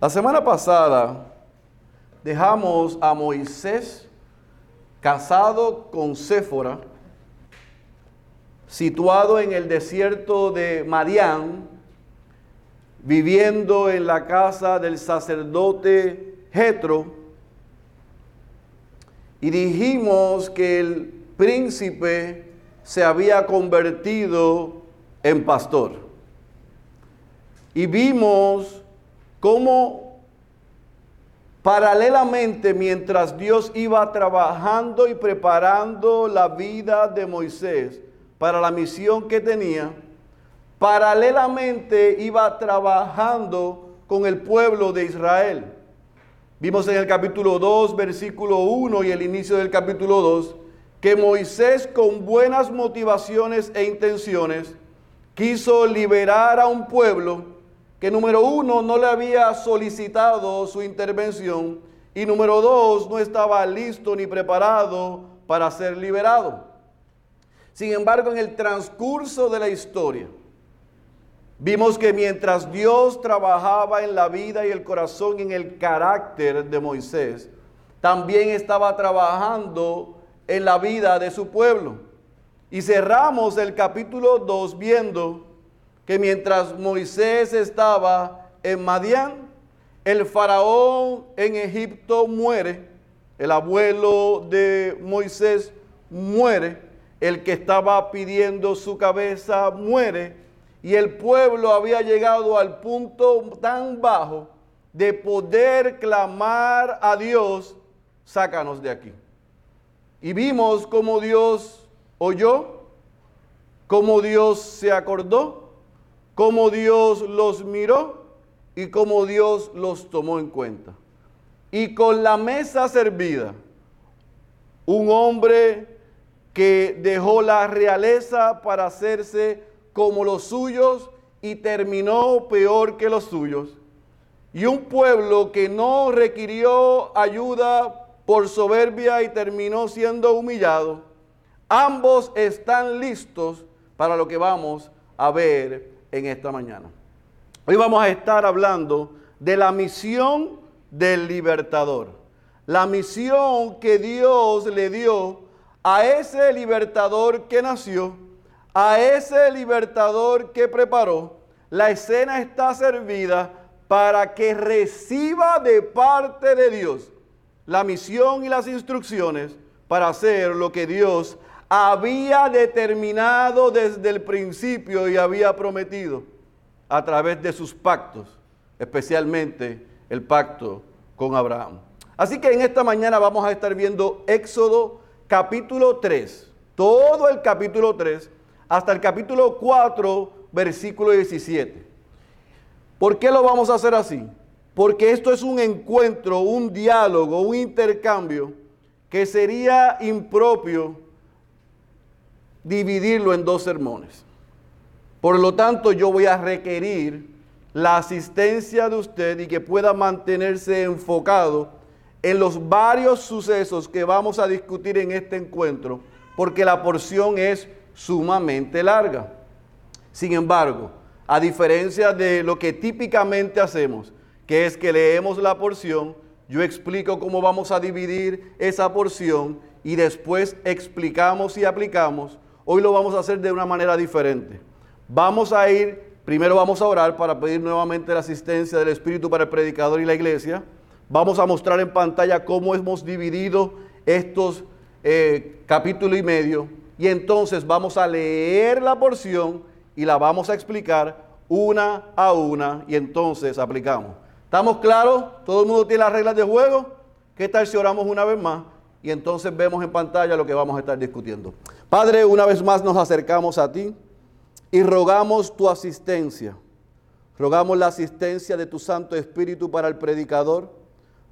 La semana pasada dejamos a Moisés casado con Séfora, situado en el desierto de Madián, viviendo en la casa del sacerdote Jetro, y dijimos que el príncipe se había convertido en pastor. Y vimos cómo paralelamente mientras Dios iba trabajando y preparando la vida de Moisés para la misión que tenía, paralelamente iba trabajando con el pueblo de Israel. Vimos en el capítulo 2, versículo 1 y el inicio del capítulo 2, que Moisés con buenas motivaciones e intenciones quiso liberar a un pueblo que número uno no le había solicitado su intervención y número dos no estaba listo ni preparado para ser liberado. Sin embargo, en el transcurso de la historia, Vimos que mientras Dios trabajaba en la vida y el corazón en el carácter de Moisés, también estaba trabajando en la vida de su pueblo. Y cerramos el capítulo 2 viendo que mientras Moisés estaba en Madián, el faraón en Egipto muere, el abuelo de Moisés muere, el que estaba pidiendo su cabeza muere y el pueblo había llegado al punto tan bajo de poder clamar a Dios, sácanos de aquí. Y vimos cómo Dios oyó, cómo Dios se acordó, cómo Dios los miró y cómo Dios los tomó en cuenta. Y con la mesa servida, un hombre que dejó la realeza para hacerse como los suyos y terminó peor que los suyos. Y un pueblo que no requirió ayuda por soberbia y terminó siendo humillado. Ambos están listos para lo que vamos a ver en esta mañana. Hoy vamos a estar hablando de la misión del libertador. La misión que Dios le dio a ese libertador que nació a ese libertador que preparó, la escena está servida para que reciba de parte de Dios la misión y las instrucciones para hacer lo que Dios había determinado desde el principio y había prometido a través de sus pactos, especialmente el pacto con Abraham. Así que en esta mañana vamos a estar viendo Éxodo capítulo 3, todo el capítulo 3, hasta el capítulo 4, versículo 17. ¿Por qué lo vamos a hacer así? Porque esto es un encuentro, un diálogo, un intercambio que sería impropio dividirlo en dos sermones. Por lo tanto, yo voy a requerir la asistencia de usted y que pueda mantenerse enfocado en los varios sucesos que vamos a discutir en este encuentro, porque la porción es sumamente larga. Sin embargo, a diferencia de lo que típicamente hacemos, que es que leemos la porción, yo explico cómo vamos a dividir esa porción y después explicamos y aplicamos, hoy lo vamos a hacer de una manera diferente. Vamos a ir, primero vamos a orar para pedir nuevamente la asistencia del Espíritu para el predicador y la iglesia. Vamos a mostrar en pantalla cómo hemos dividido estos eh, capítulo y medio y entonces vamos a leer la porción y la vamos a explicar una a una y entonces aplicamos. ¿Estamos claros? ¿Todo el mundo tiene las reglas de juego? ¿Qué tal si oramos una vez más? Y entonces vemos en pantalla lo que vamos a estar discutiendo. Padre, una vez más nos acercamos a ti y rogamos tu asistencia. Rogamos la asistencia de tu Santo Espíritu para el predicador,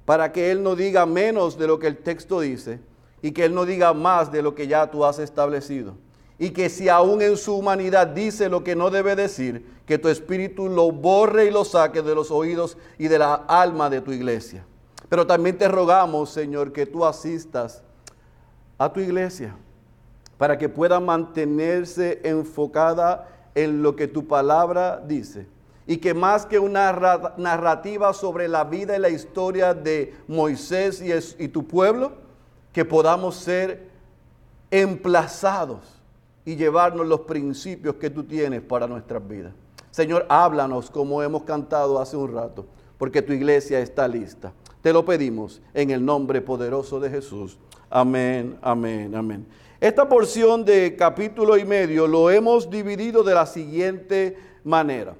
para que Él no diga menos de lo que el texto dice y que Él no diga más de lo que ya tú has establecido. Y que si aún en su humanidad dice lo que no debe decir, que tu espíritu lo borre y lo saque de los oídos y de la alma de tu iglesia. Pero también te rogamos, Señor, que tú asistas a tu iglesia para que pueda mantenerse enfocada en lo que tu palabra dice y que más que una narrativa sobre la vida y la historia de Moisés y, tu pueblo, que podamos ser emplazados y llevarnos los principios que tú tienes para nuestras vidas. Señor, háblanos como hemos cantado hace un rato, porque tu iglesia está lista. Te lo pedimos en el nombre poderoso de Jesús. Amén, amén, amén. Esta porción de capítulo y medio lo hemos dividido de la siguiente manera.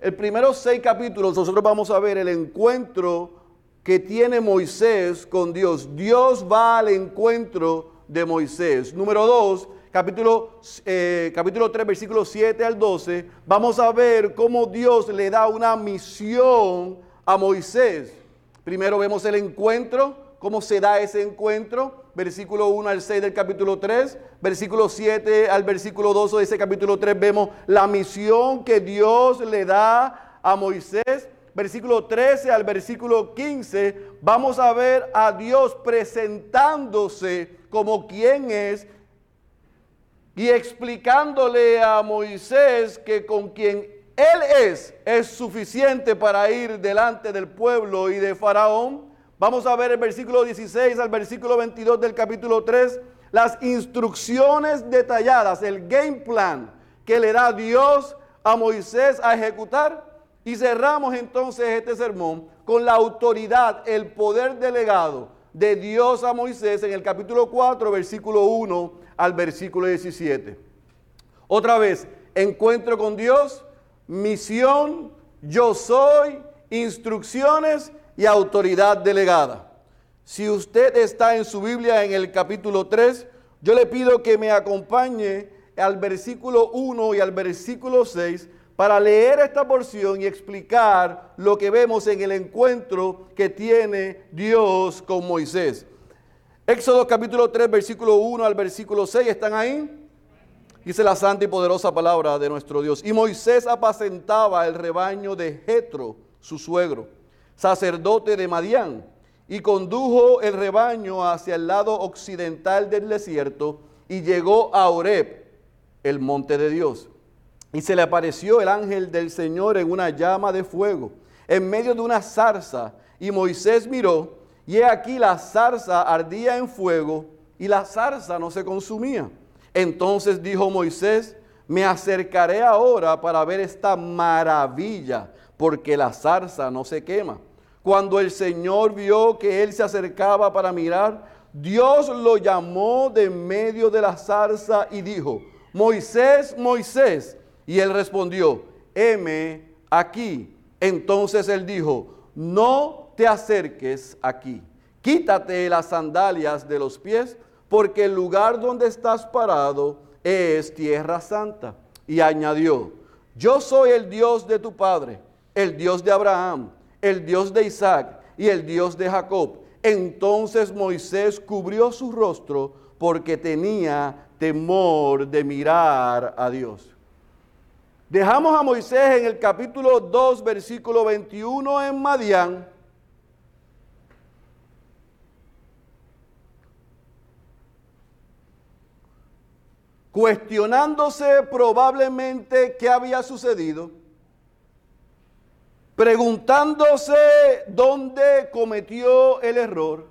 El primero seis capítulos nosotros vamos a ver el encuentro que tiene Moisés con Dios. Dios va al encuentro de Moisés. Número dos, capítulo, eh, capítulo 3, versículos 7 al 12, vamos a ver cómo Dios le da una misión a Moisés. Primero vemos el encuentro, cómo se da ese encuentro, versículo 1 al 6 del capítulo 3, versículo 7 al versículo 12 de ese capítulo 3 vemos la misión que Dios le da a Moisés. Versículo 13 al versículo 15 vamos a ver a Dios presentándose como quien es y explicándole a Moisés que con quien él es es suficiente para ir delante del pueblo y de Faraón. Vamos a ver el versículo 16 al versículo 22 del capítulo 3, las instrucciones detalladas, el game plan que le da Dios a Moisés a ejecutar. Y cerramos entonces este sermón con la autoridad, el poder delegado de Dios a Moisés en el capítulo 4, versículo 1 al versículo 17. Otra vez, encuentro con Dios, misión, yo soy, instrucciones y autoridad delegada. Si usted está en su Biblia en el capítulo 3, yo le pido que me acompañe al versículo 1 y al versículo 6 para leer esta porción y explicar lo que vemos en el encuentro que tiene Dios con Moisés. Éxodo capítulo 3, versículo 1 al versículo 6, ¿están ahí? Dice la santa y poderosa palabra de nuestro Dios. Y Moisés apacentaba el rebaño de Jetro, su suegro, sacerdote de Madián, y condujo el rebaño hacia el lado occidental del desierto y llegó a Oreb, el monte de Dios. Y se le apareció el ángel del Señor en una llama de fuego, en medio de una zarza, y Moisés miró y he aquí la zarza ardía en fuego y la zarza no se consumía. Entonces dijo Moisés, me acercaré ahora para ver esta maravilla, porque la zarza no se quema. Cuando el Señor vio que él se acercaba para mirar, Dios lo llamó de medio de la zarza y dijo, Moisés, Moisés. Y él respondió, heme aquí. Entonces él dijo, no te acerques aquí. Quítate las sandalias de los pies, porque el lugar donde estás parado es tierra santa. Y añadió, yo soy el Dios de tu padre, el Dios de Abraham, el Dios de Isaac y el Dios de Jacob. Entonces Moisés cubrió su rostro porque tenía temor de mirar a Dios. Dejamos a Moisés en el capítulo 2, versículo 21 en Madián cuestionándose probablemente qué había sucedido, preguntándose dónde cometió el error,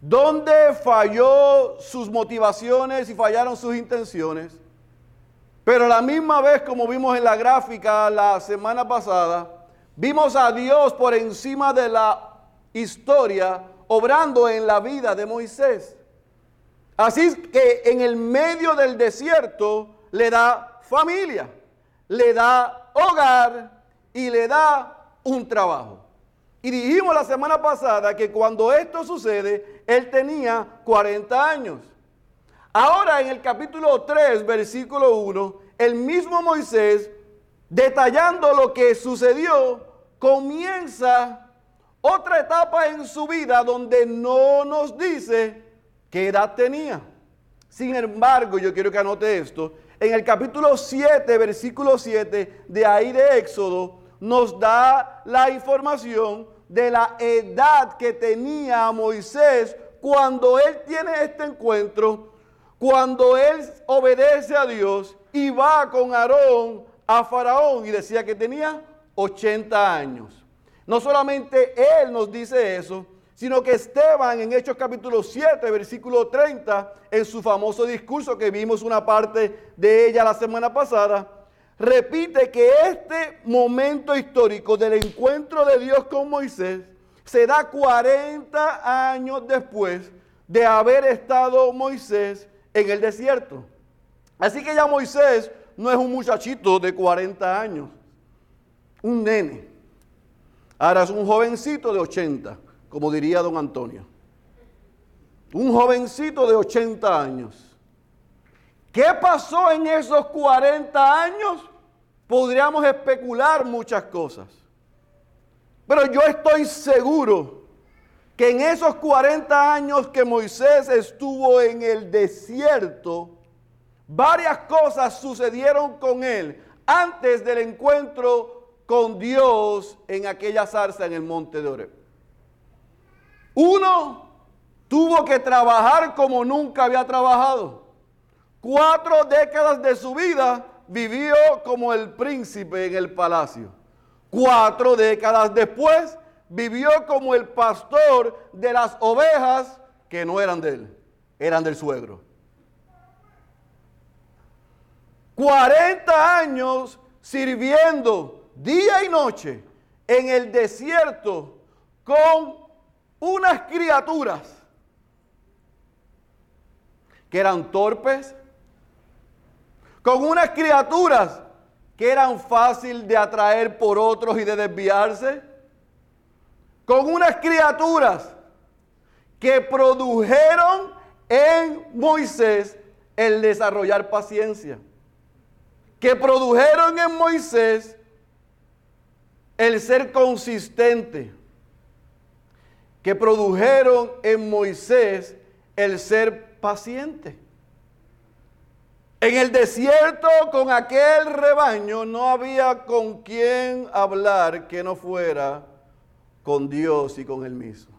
dónde falló sus motivaciones y fallaron sus intenciones. Pero a la misma vez, como vimos en la gráfica la semana pasada, vimos a Dios por encima de la historia obrando en la vida de Moisés. Así que en el medio del desierto le da familia, le da hogar y le da un trabajo. Y dijimos la semana pasada que cuando esto sucede, él tenía 40 años. Ahora en el capítulo 3, versículo 1, el mismo Moisés, detallando lo que sucedió, comienza otra etapa en su vida donde no nos dice qué edad tenía. Sin embargo, yo quiero que anote esto. En el capítulo 7, versículo 7 de ahí de Éxodo, nos da la información de la edad que tenía Moisés cuando él tiene este encuentro, cuando él obedece a Dios y va con Aarón a Faraón y decía que tenía 80 años. No solamente él nos dice eso, sino que Esteban en Hechos capítulo 7, versículo 30, en su famoso discurso que vimos una parte de ella la semana pasada, repite que este momento histórico del encuentro de Dios con Moisés se da 40 años después de haber estado Moisés en el desierto. Así que ya Moisés no es un muchachito de 40 años, un nene. Ahora es un jovencito de 80, como diría don Antonio. Un jovencito de 80 años. ¿Qué pasó en esos 40 años? Podríamos especular muchas cosas. Pero yo estoy seguro que en esos 40 años que Moisés estuvo en el desierto, varias cosas sucedieron con él antes del encuentro con Dios en aquella zarza en el monte de Oreb. Uno, tuvo que trabajar como nunca había trabajado. Cuatro décadas de su vida vivió como el príncipe en el palacio. Cuatro décadas después vivió como el pastor de las ovejas que no eran de él, eran del suegro. 40 años sirviendo día y noche en el desierto con unas criaturas que eran torpes, con unas criaturas que eran fácil de atraer por otros y de desviarse, con unas criaturas que produjeron en Moisés el desarrollar paciencia que produjeron en Moisés el ser consistente, que produjeron en Moisés el ser paciente. En el desierto con aquel rebaño no había con quien hablar que no fuera con Dios y con él mismo.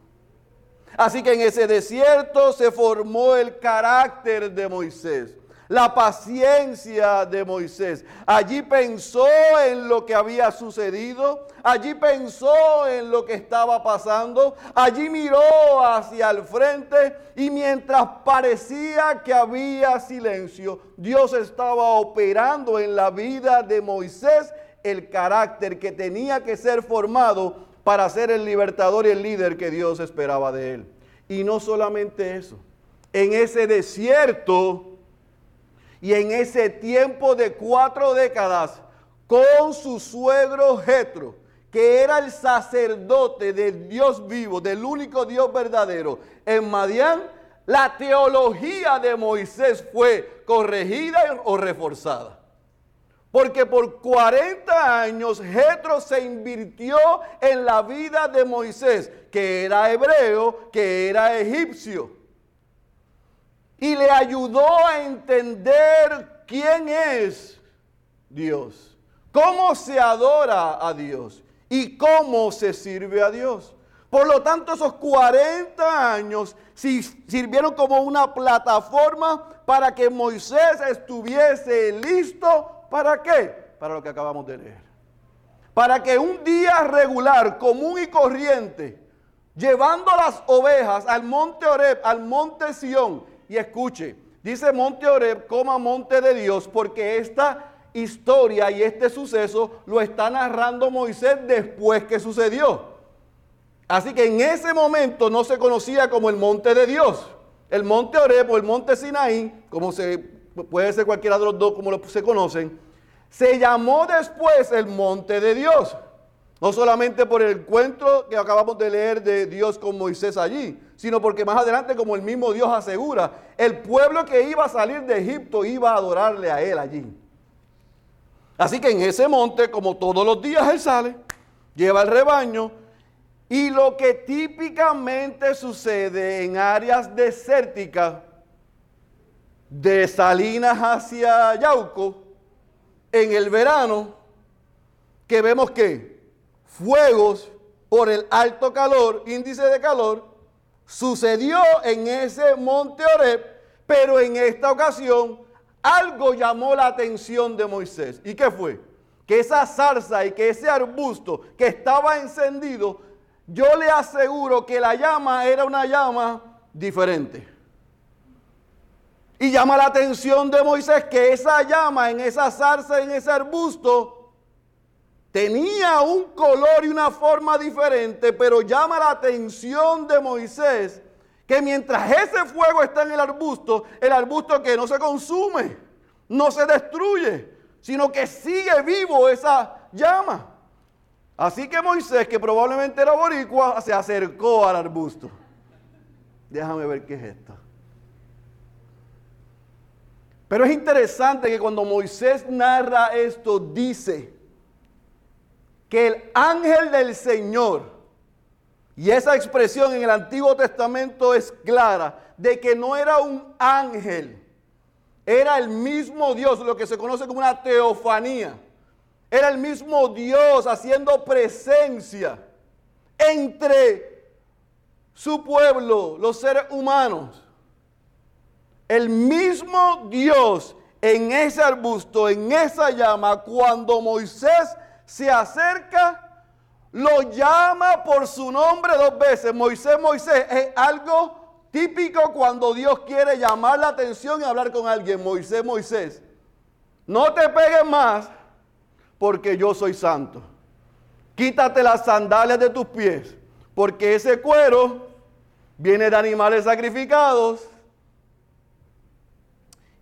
Así que en ese desierto se formó el carácter de Moisés la paciencia de Moisés. Allí pensó en lo que había sucedido, allí pensó en lo que estaba pasando, allí miró hacia el frente y mientras parecía que había silencio, Dios estaba operando en la vida de Moisés el carácter que tenía que ser formado para ser el libertador y el líder que Dios esperaba de él. Y no solamente eso, en ese desierto y en ese tiempo de cuatro décadas, con su suegro Jetro, que era el sacerdote del Dios vivo, del único Dios verdadero, en Madián, la teología de Moisés fue corregida o reforzada. Porque por 40 años Jetro se invirtió en la vida de Moisés, que era hebreo, que era egipcio y le ayudó a entender quién es Dios, cómo se adora a Dios y cómo se sirve a Dios. Por lo tanto, esos 40 años sirvieron como una plataforma para que Moisés estuviese listo. ¿Para qué? Para lo que acabamos de leer. Para que un día regular, común y corriente, llevando las ovejas al monte Oreb, al monte Sión, y escuche, dice Monte Oreb, coma monte de Dios, porque esta historia y este suceso lo está narrando Moisés después que sucedió. Así que en ese momento no se conocía como el monte de Dios. El monte Oreb o el monte Sinaí, como se puede ser cualquiera de los dos como se conocen, se llamó después el monte de Dios. No solamente por el encuentro que acabamos de leer de Dios con Moisés allí, sino porque más adelante, como el mismo Dios asegura, el pueblo que iba a salir de Egipto iba a adorarle a él allí. Así que en ese monte, como todos los días él sale, lleva el rebaño, y lo que típicamente sucede en áreas desérticas, de Salinas hacia Yauco, en el verano, que vemos que fuegos por el alto calor, índice de calor, Sucedió en ese monte Oreb, pero en esta ocasión algo llamó la atención de Moisés. ¿Y qué fue? Que esa zarza y que ese arbusto que estaba encendido, yo le aseguro que la llama era una llama diferente. Y llama la atención de Moisés que esa llama en esa zarza, en ese arbusto, tenía un color y una forma diferente, pero llama la atención de Moisés que mientras ese fuego está en el arbusto, el arbusto que no se consume, no se destruye, sino que sigue vivo esa llama. Así que Moisés, que probablemente era boricua, se acercó al arbusto. Déjame ver qué es esto. Pero es interesante que cuando Moisés narra esto, dice que el ángel del Señor y esa expresión en el Antiguo Testamento es clara de que no era un ángel, era el mismo Dios, lo que se conoce como una teofanía. Era el mismo Dios haciendo presencia entre su pueblo, los seres humanos. El mismo Dios en ese arbusto, en esa llama, cuando Moisés se acerca, lo llama por su nombre dos veces. Moisés, Moisés, es algo típico cuando Dios quiere llamar la atención y hablar con alguien. Moisés, Moisés, no te pegues más porque yo soy santo. Quítate las sandalias de tus pies porque ese cuero viene de animales sacrificados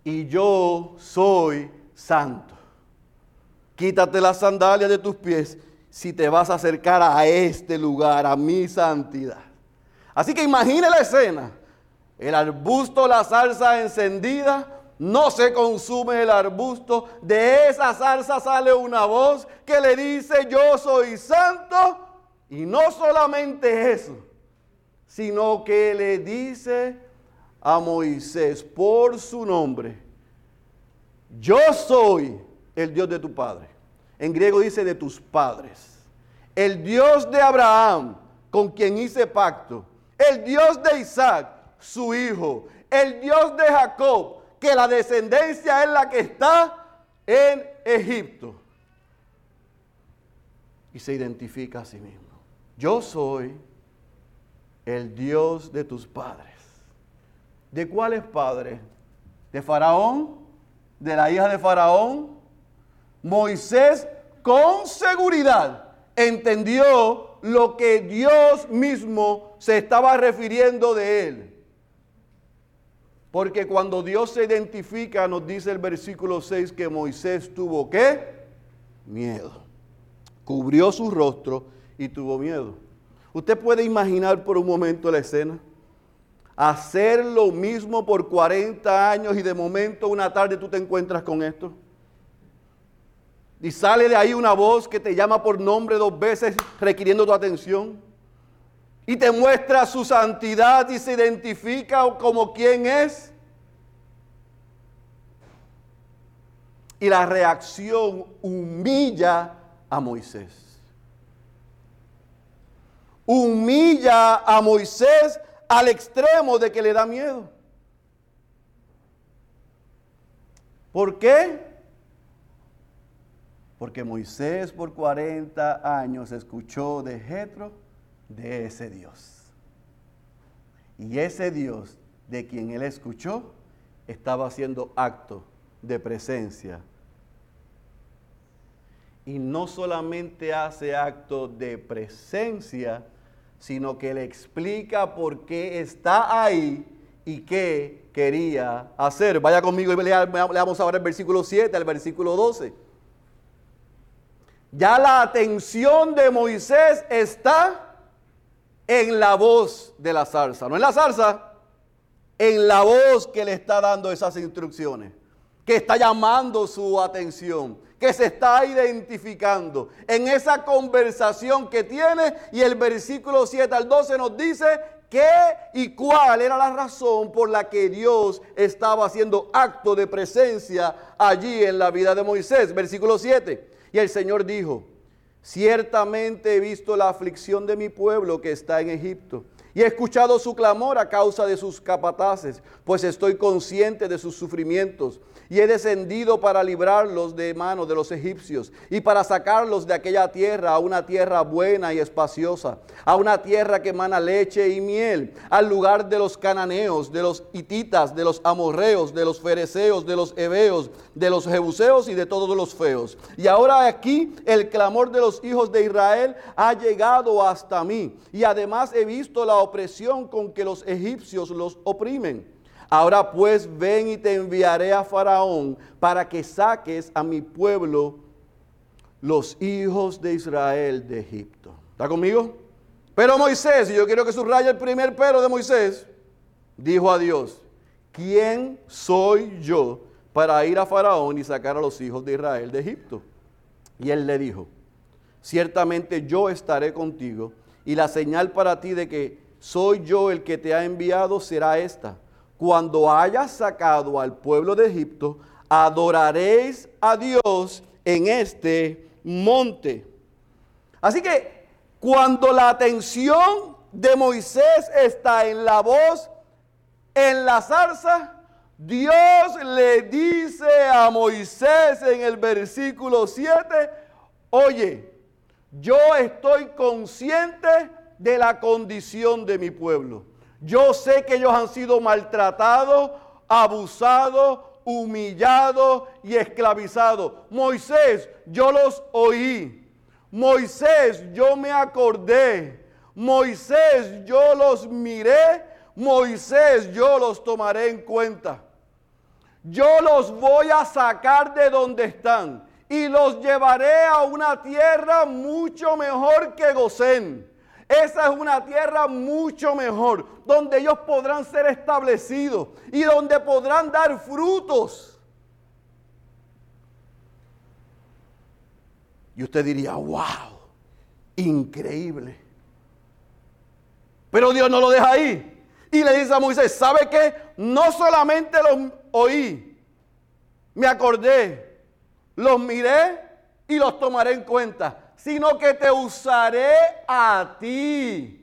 y yo soy santo. Quítate las sandalias de tus pies si te vas a acercar a este lugar, a mi santidad. Así que imagine la escena. El arbusto, la salsa encendida, no se consume el arbusto. De esa salsa sale una voz que le dice, yo soy santo. Y no solamente eso, sino que le dice a Moisés por su nombre, yo soy el Dios de tu Padre. En griego dice de tus padres. El Dios de Abraham, con quien hice pacto. El Dios de Isaac, su hijo. El Dios de Jacob, que la descendencia es la que está en Egipto. Y se identifica a sí mismo. Yo soy el Dios de tus padres. ¿De cuáles padres? ¿De Faraón? ¿De la hija de Faraón? Moisés con seguridad entendió lo que Dios mismo se estaba refiriendo de él. Porque cuando Dios se identifica, nos dice el versículo 6 que Moisés tuvo qué? Miedo. Cubrió su rostro y tuvo miedo. Usted puede imaginar por un momento la escena. Hacer lo mismo por 40 años y de momento una tarde tú te encuentras con esto. Y sale de ahí una voz que te llama por nombre dos veces requiriendo tu atención. Y te muestra su santidad y se identifica como quien es. Y la reacción humilla a Moisés. Humilla a Moisés al extremo de que le da miedo. ¿Por qué? Porque Moisés por 40 años escuchó de Jetro de ese Dios. Y ese Dios de quien él escuchó estaba haciendo acto de presencia. Y no solamente hace acto de presencia, sino que le explica por qué está ahí y qué quería hacer. Vaya conmigo y leamos ahora el versículo 7 al versículo 12. Ya la atención de Moisés está en la voz de la zarza. No en la zarza, en la voz que le está dando esas instrucciones, que está llamando su atención, que se está identificando en esa conversación que tiene. Y el versículo 7 al 12 nos dice qué y cuál era la razón por la que Dios estaba haciendo acto de presencia allí en la vida de Moisés. Versículo 7. Y el Señor dijo, ciertamente he visto la aflicción de mi pueblo que está en Egipto y he escuchado su clamor a causa de sus capataces, pues estoy consciente de sus sufrimientos y he descendido para librarlos de manos de los egipcios y para sacarlos de aquella tierra a una tierra buena y espaciosa, a una tierra que emana leche y miel, al lugar de los cananeos, de los hititas, de los amorreos, de los fereceos, de los heveos, de los jebuseos y de todos los feos. Y ahora aquí el clamor de los hijos de Israel ha llegado hasta mí y además he visto la opresión con que los egipcios los oprimen. Ahora pues ven y te enviaré a Faraón para que saques a mi pueblo, los hijos de Israel de Egipto. ¿Está conmigo? Pero Moisés, y yo quiero que subraye el primer pero de Moisés, dijo a Dios, ¿quién soy yo para ir a Faraón y sacar a los hijos de Israel de Egipto? Y él le dijo, ciertamente yo estaré contigo y la señal para ti de que soy yo el que te ha enviado será esta cuando hayas sacado al pueblo de Egipto, adoraréis a Dios en este monte. Así que cuando la atención de Moisés está en la voz, en la zarza, Dios le dice a Moisés en el versículo 7, oye, yo estoy consciente de la condición de mi pueblo. Yo sé que ellos han sido maltratados, abusados, humillados y esclavizados. Moisés, yo los oí. Moisés, yo me acordé. Moisés, yo los miré. Moisés, yo los tomaré en cuenta. Yo los voy a sacar de donde están y los llevaré a una tierra mucho mejor que Gosén esa es una tierra mucho mejor, donde ellos podrán ser establecidos y donde podrán dar frutos. Y usted diría, wow, increíble. Pero Dios no lo deja ahí. Y le dice a Moisés, ¿sabe qué? No solamente los oí, me acordé, los miré y los tomaré en cuenta sino que te usaré a ti.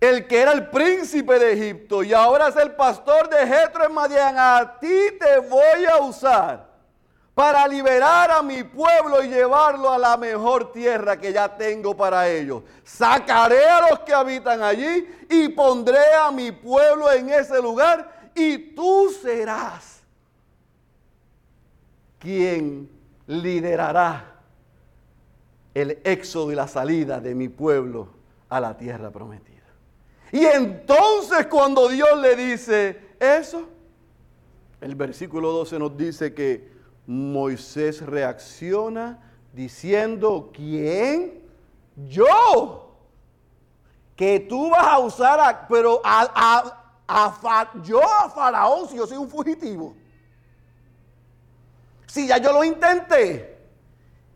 El que era el príncipe de Egipto y ahora es el pastor de Jetro en Madián, a ti te voy a usar para liberar a mi pueblo y llevarlo a la mejor tierra que ya tengo para ellos. Sacaré a los que habitan allí y pondré a mi pueblo en ese lugar y tú serás quien liderará el éxodo y la salida de mi pueblo a la tierra prometida. Y entonces cuando Dios le dice eso, el versículo 12 nos dice que Moisés reacciona diciendo, ¿quién? Yo. Que tú vas a usar, a, pero a, yo a Faraón si yo soy un fugitivo. Si ya yo lo intenté.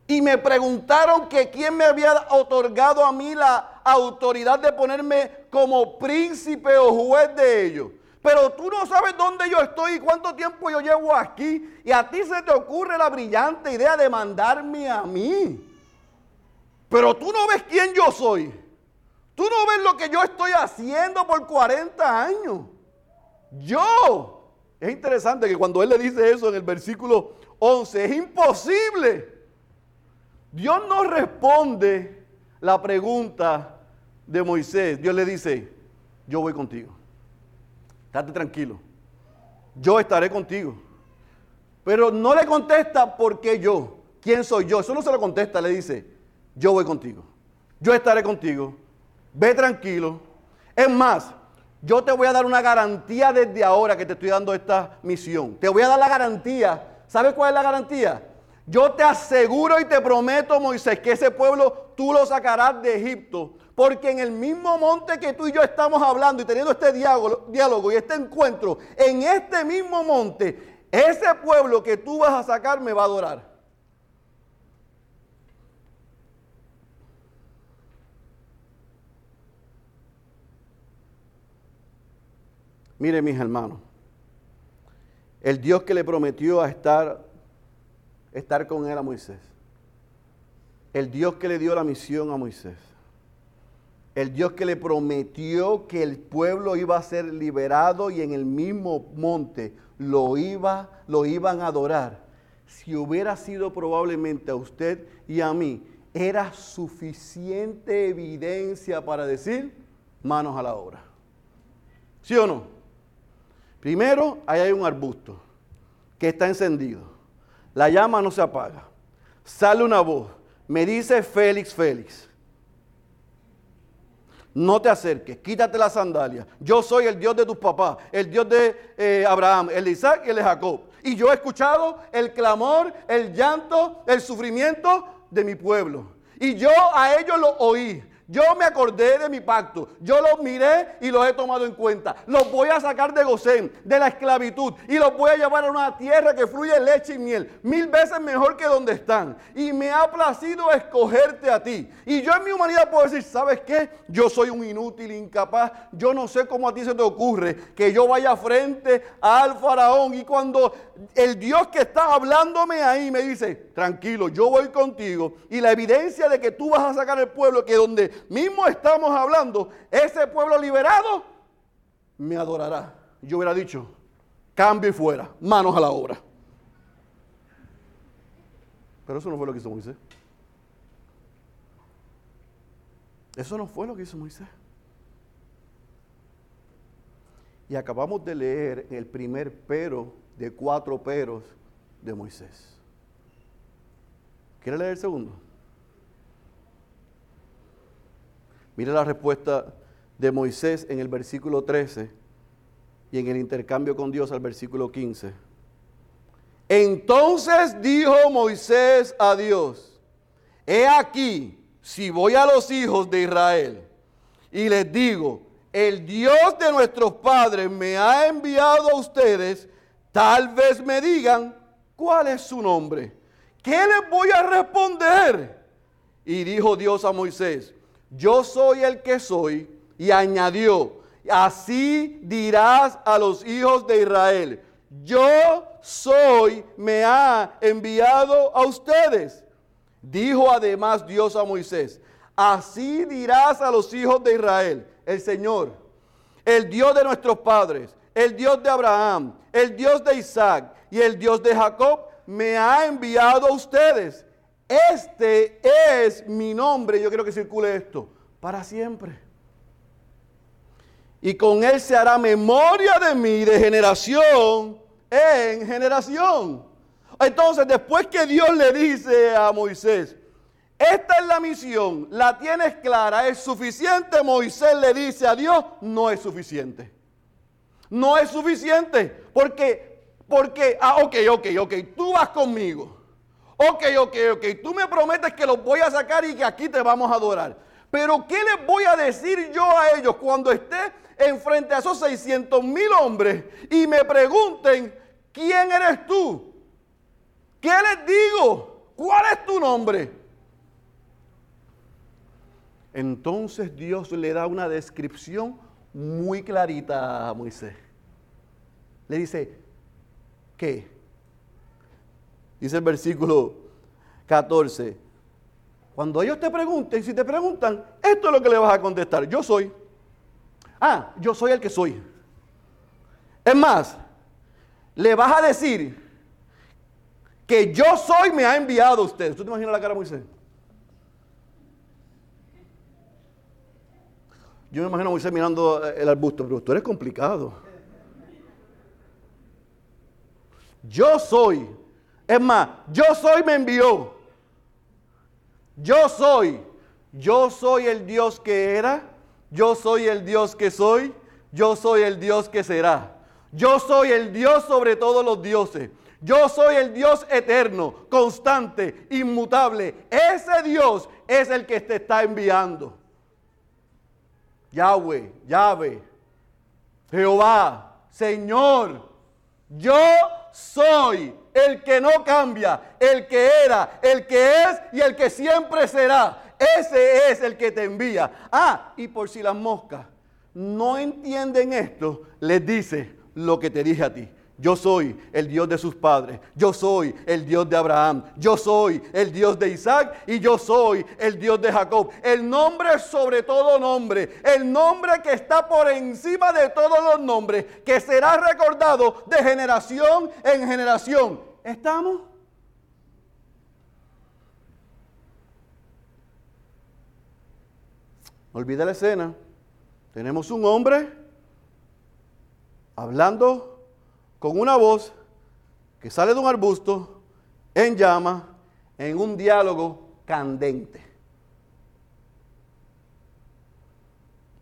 Y me preguntaron que quién me había otorgado a mí la autoridad de ponerme como príncipe o juez de ellos. Pero tú no sabes dónde yo estoy y cuánto tiempo yo llevo aquí. Y a ti se te ocurre la brillante idea de mandarme a mí. Pero tú no ves quién yo soy. Tú no ves lo que yo estoy haciendo por 40 años. Yo. Es interesante que cuando él le dice eso en el versículo 11. Es imposible. Dios no responde la pregunta de Moisés. Dios le dice, yo voy contigo. Estate tranquilo. Yo estaré contigo. Pero no le contesta por qué yo. ¿Quién soy yo? Eso no se lo contesta. Le dice, yo voy contigo. Yo estaré contigo. Ve tranquilo. Es más, yo te voy a dar una garantía desde ahora que te estoy dando esta misión. Te voy a dar la garantía ¿Sabe cuál es la garantía? Yo te aseguro y te prometo, Moisés, que ese pueblo tú lo sacarás de Egipto. Porque en el mismo monte que tú y yo estamos hablando y teniendo este diálogo, y este encuentro, en este mismo monte, ese pueblo que tú vas a sacar me va a adorar. Mire mis hermanos, el Dios que le prometió a estar, estar con él a Moisés. El Dios que le dio la misión a Moisés. el Dios que le prometió que el pueblo iba a ser liberado y en el mismo monte lo, iba, lo iban a adorar, si hubiera sido probablemente a usted y a mí, era suficiente evidencia para decir manos a la obra. ¿Sí o no? Primero, ahí hay un arbusto que está encendido. La llama no se apaga. Sale una voz. Me dice Félix, Félix. No te acerques, quítate la sandalia. Yo soy el Dios de tus papás, el Dios de eh, Abraham, el de Isaac y el de Jacob. Y yo he escuchado el clamor, el llanto, el sufrimiento de mi pueblo. Y yo a ellos lo oí. Yo me acordé de mi pacto. Yo los miré y los he tomado en cuenta. Los voy a sacar de Gosén, de la esclavitud, y los voy a llevar a una tierra que fluye leche y miel, mil veces mejor que donde están. Y me ha placido escogerte a ti. Y yo en mi humanidad puedo decir, ¿sabes qué? Yo soy un inútil, incapaz. Yo no sé cómo a ti se te ocurre que yo vaya frente al faraón. Y cuando el Dios que está hablándome ahí me dice, tranquilo, yo voy contigo. Y la evidencia de que tú vas a sacar el pueblo, que donde mismo estamos hablando, ese pueblo liberado me adorará. Yo hubiera dicho, cambio y fuera, manos a la obra. Pero eso no fue lo que hizo Moisés. Eso no fue lo que hizo Moisés. Y acabamos de leer el primer pero de cuatro peros de Moisés. ¿Quiere leer el segundo? Mire la respuesta de Moisés en el versículo 13 y en el intercambio con Dios al versículo 15. Entonces dijo Moisés a Dios, he aquí, si voy a los hijos de Israel y les digo, el Dios de nuestros padres me ha enviado a ustedes, tal vez me digan, ¿cuál es su nombre? ¿Qué les voy a responder? Y dijo Dios a Moisés, yo soy el que soy, y añadió, así dirás a los hijos de Israel, yo soy, me ha enviado a ustedes. Dijo además Dios a Moisés, así dirás a los hijos de Israel, el Señor, el Dios de nuestros padres, el Dios de Abraham, el Dios de Isaac y el Dios de Jacob, me ha enviado a ustedes. Este es mi nombre. Yo quiero que circule esto. Para siempre. Y con él se hará memoria de mí de generación en generación. Entonces, después que Dios le dice a Moisés, esta es la misión, la tienes clara, es suficiente, Moisés le dice a Dios, no es suficiente. No es suficiente, porque, porque, ah, ok, ok, ok, tú vas conmigo. Ok, ok, ok. Tú me prometes que los voy a sacar y que aquí te vamos a adorar. Pero ¿qué les voy a decir yo a ellos cuando esté enfrente a esos 600 mil hombres y me pregunten, ¿quién eres tú? ¿Qué les digo? ¿Cuál es tu nombre? Entonces Dios le da una descripción muy clarita a Moisés. Le dice, ¿qué? Dice el versículo 14. Cuando ellos te pregunten, si te preguntan, esto es lo que le vas a contestar. Yo soy. Ah, yo soy el que soy. Es más, le vas a decir que yo soy me ha enviado usted. ¿Tú te imaginas la cara de Moisés? Yo me imagino a Moisés mirando el arbusto, pero tú eres complicado. Yo soy es más, yo soy me envió. Yo soy. Yo soy el Dios que era. Yo soy el Dios que soy. Yo soy el Dios que será. Yo soy el Dios sobre todos los dioses. Yo soy el Dios eterno, constante, inmutable. Ese Dios es el que te está enviando. Yahweh, Yahweh, Jehová, Señor, yo soy el que no cambia, el que era, el que es y el que siempre será. Ese es el que te envía. Ah, y por si las moscas no entienden esto, les dice lo que te dije a ti. Yo soy el Dios de sus padres. Yo soy el Dios de Abraham. Yo soy el Dios de Isaac y yo soy el Dios de Jacob. El nombre sobre todo nombre. El nombre que está por encima de todos los nombres. Que será recordado de generación en generación. ¿Estamos? Olvida la escena. Tenemos un hombre hablando con una voz que sale de un arbusto en llama, en un diálogo candente.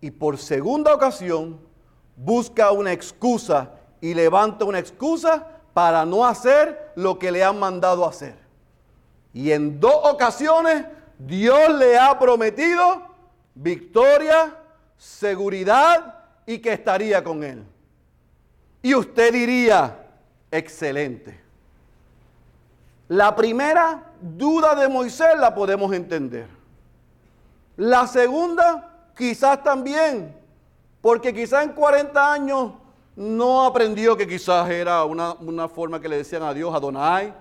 Y por segunda ocasión busca una excusa y levanta una excusa para no hacer lo que le han mandado hacer. Y en dos ocasiones Dios le ha prometido victoria, seguridad y que estaría con él. Y usted diría, excelente. La primera duda de Moisés la podemos entender. La segunda, quizás también, porque quizás en 40 años no aprendió que quizás era una, una forma que le decían a Dios, Adonai.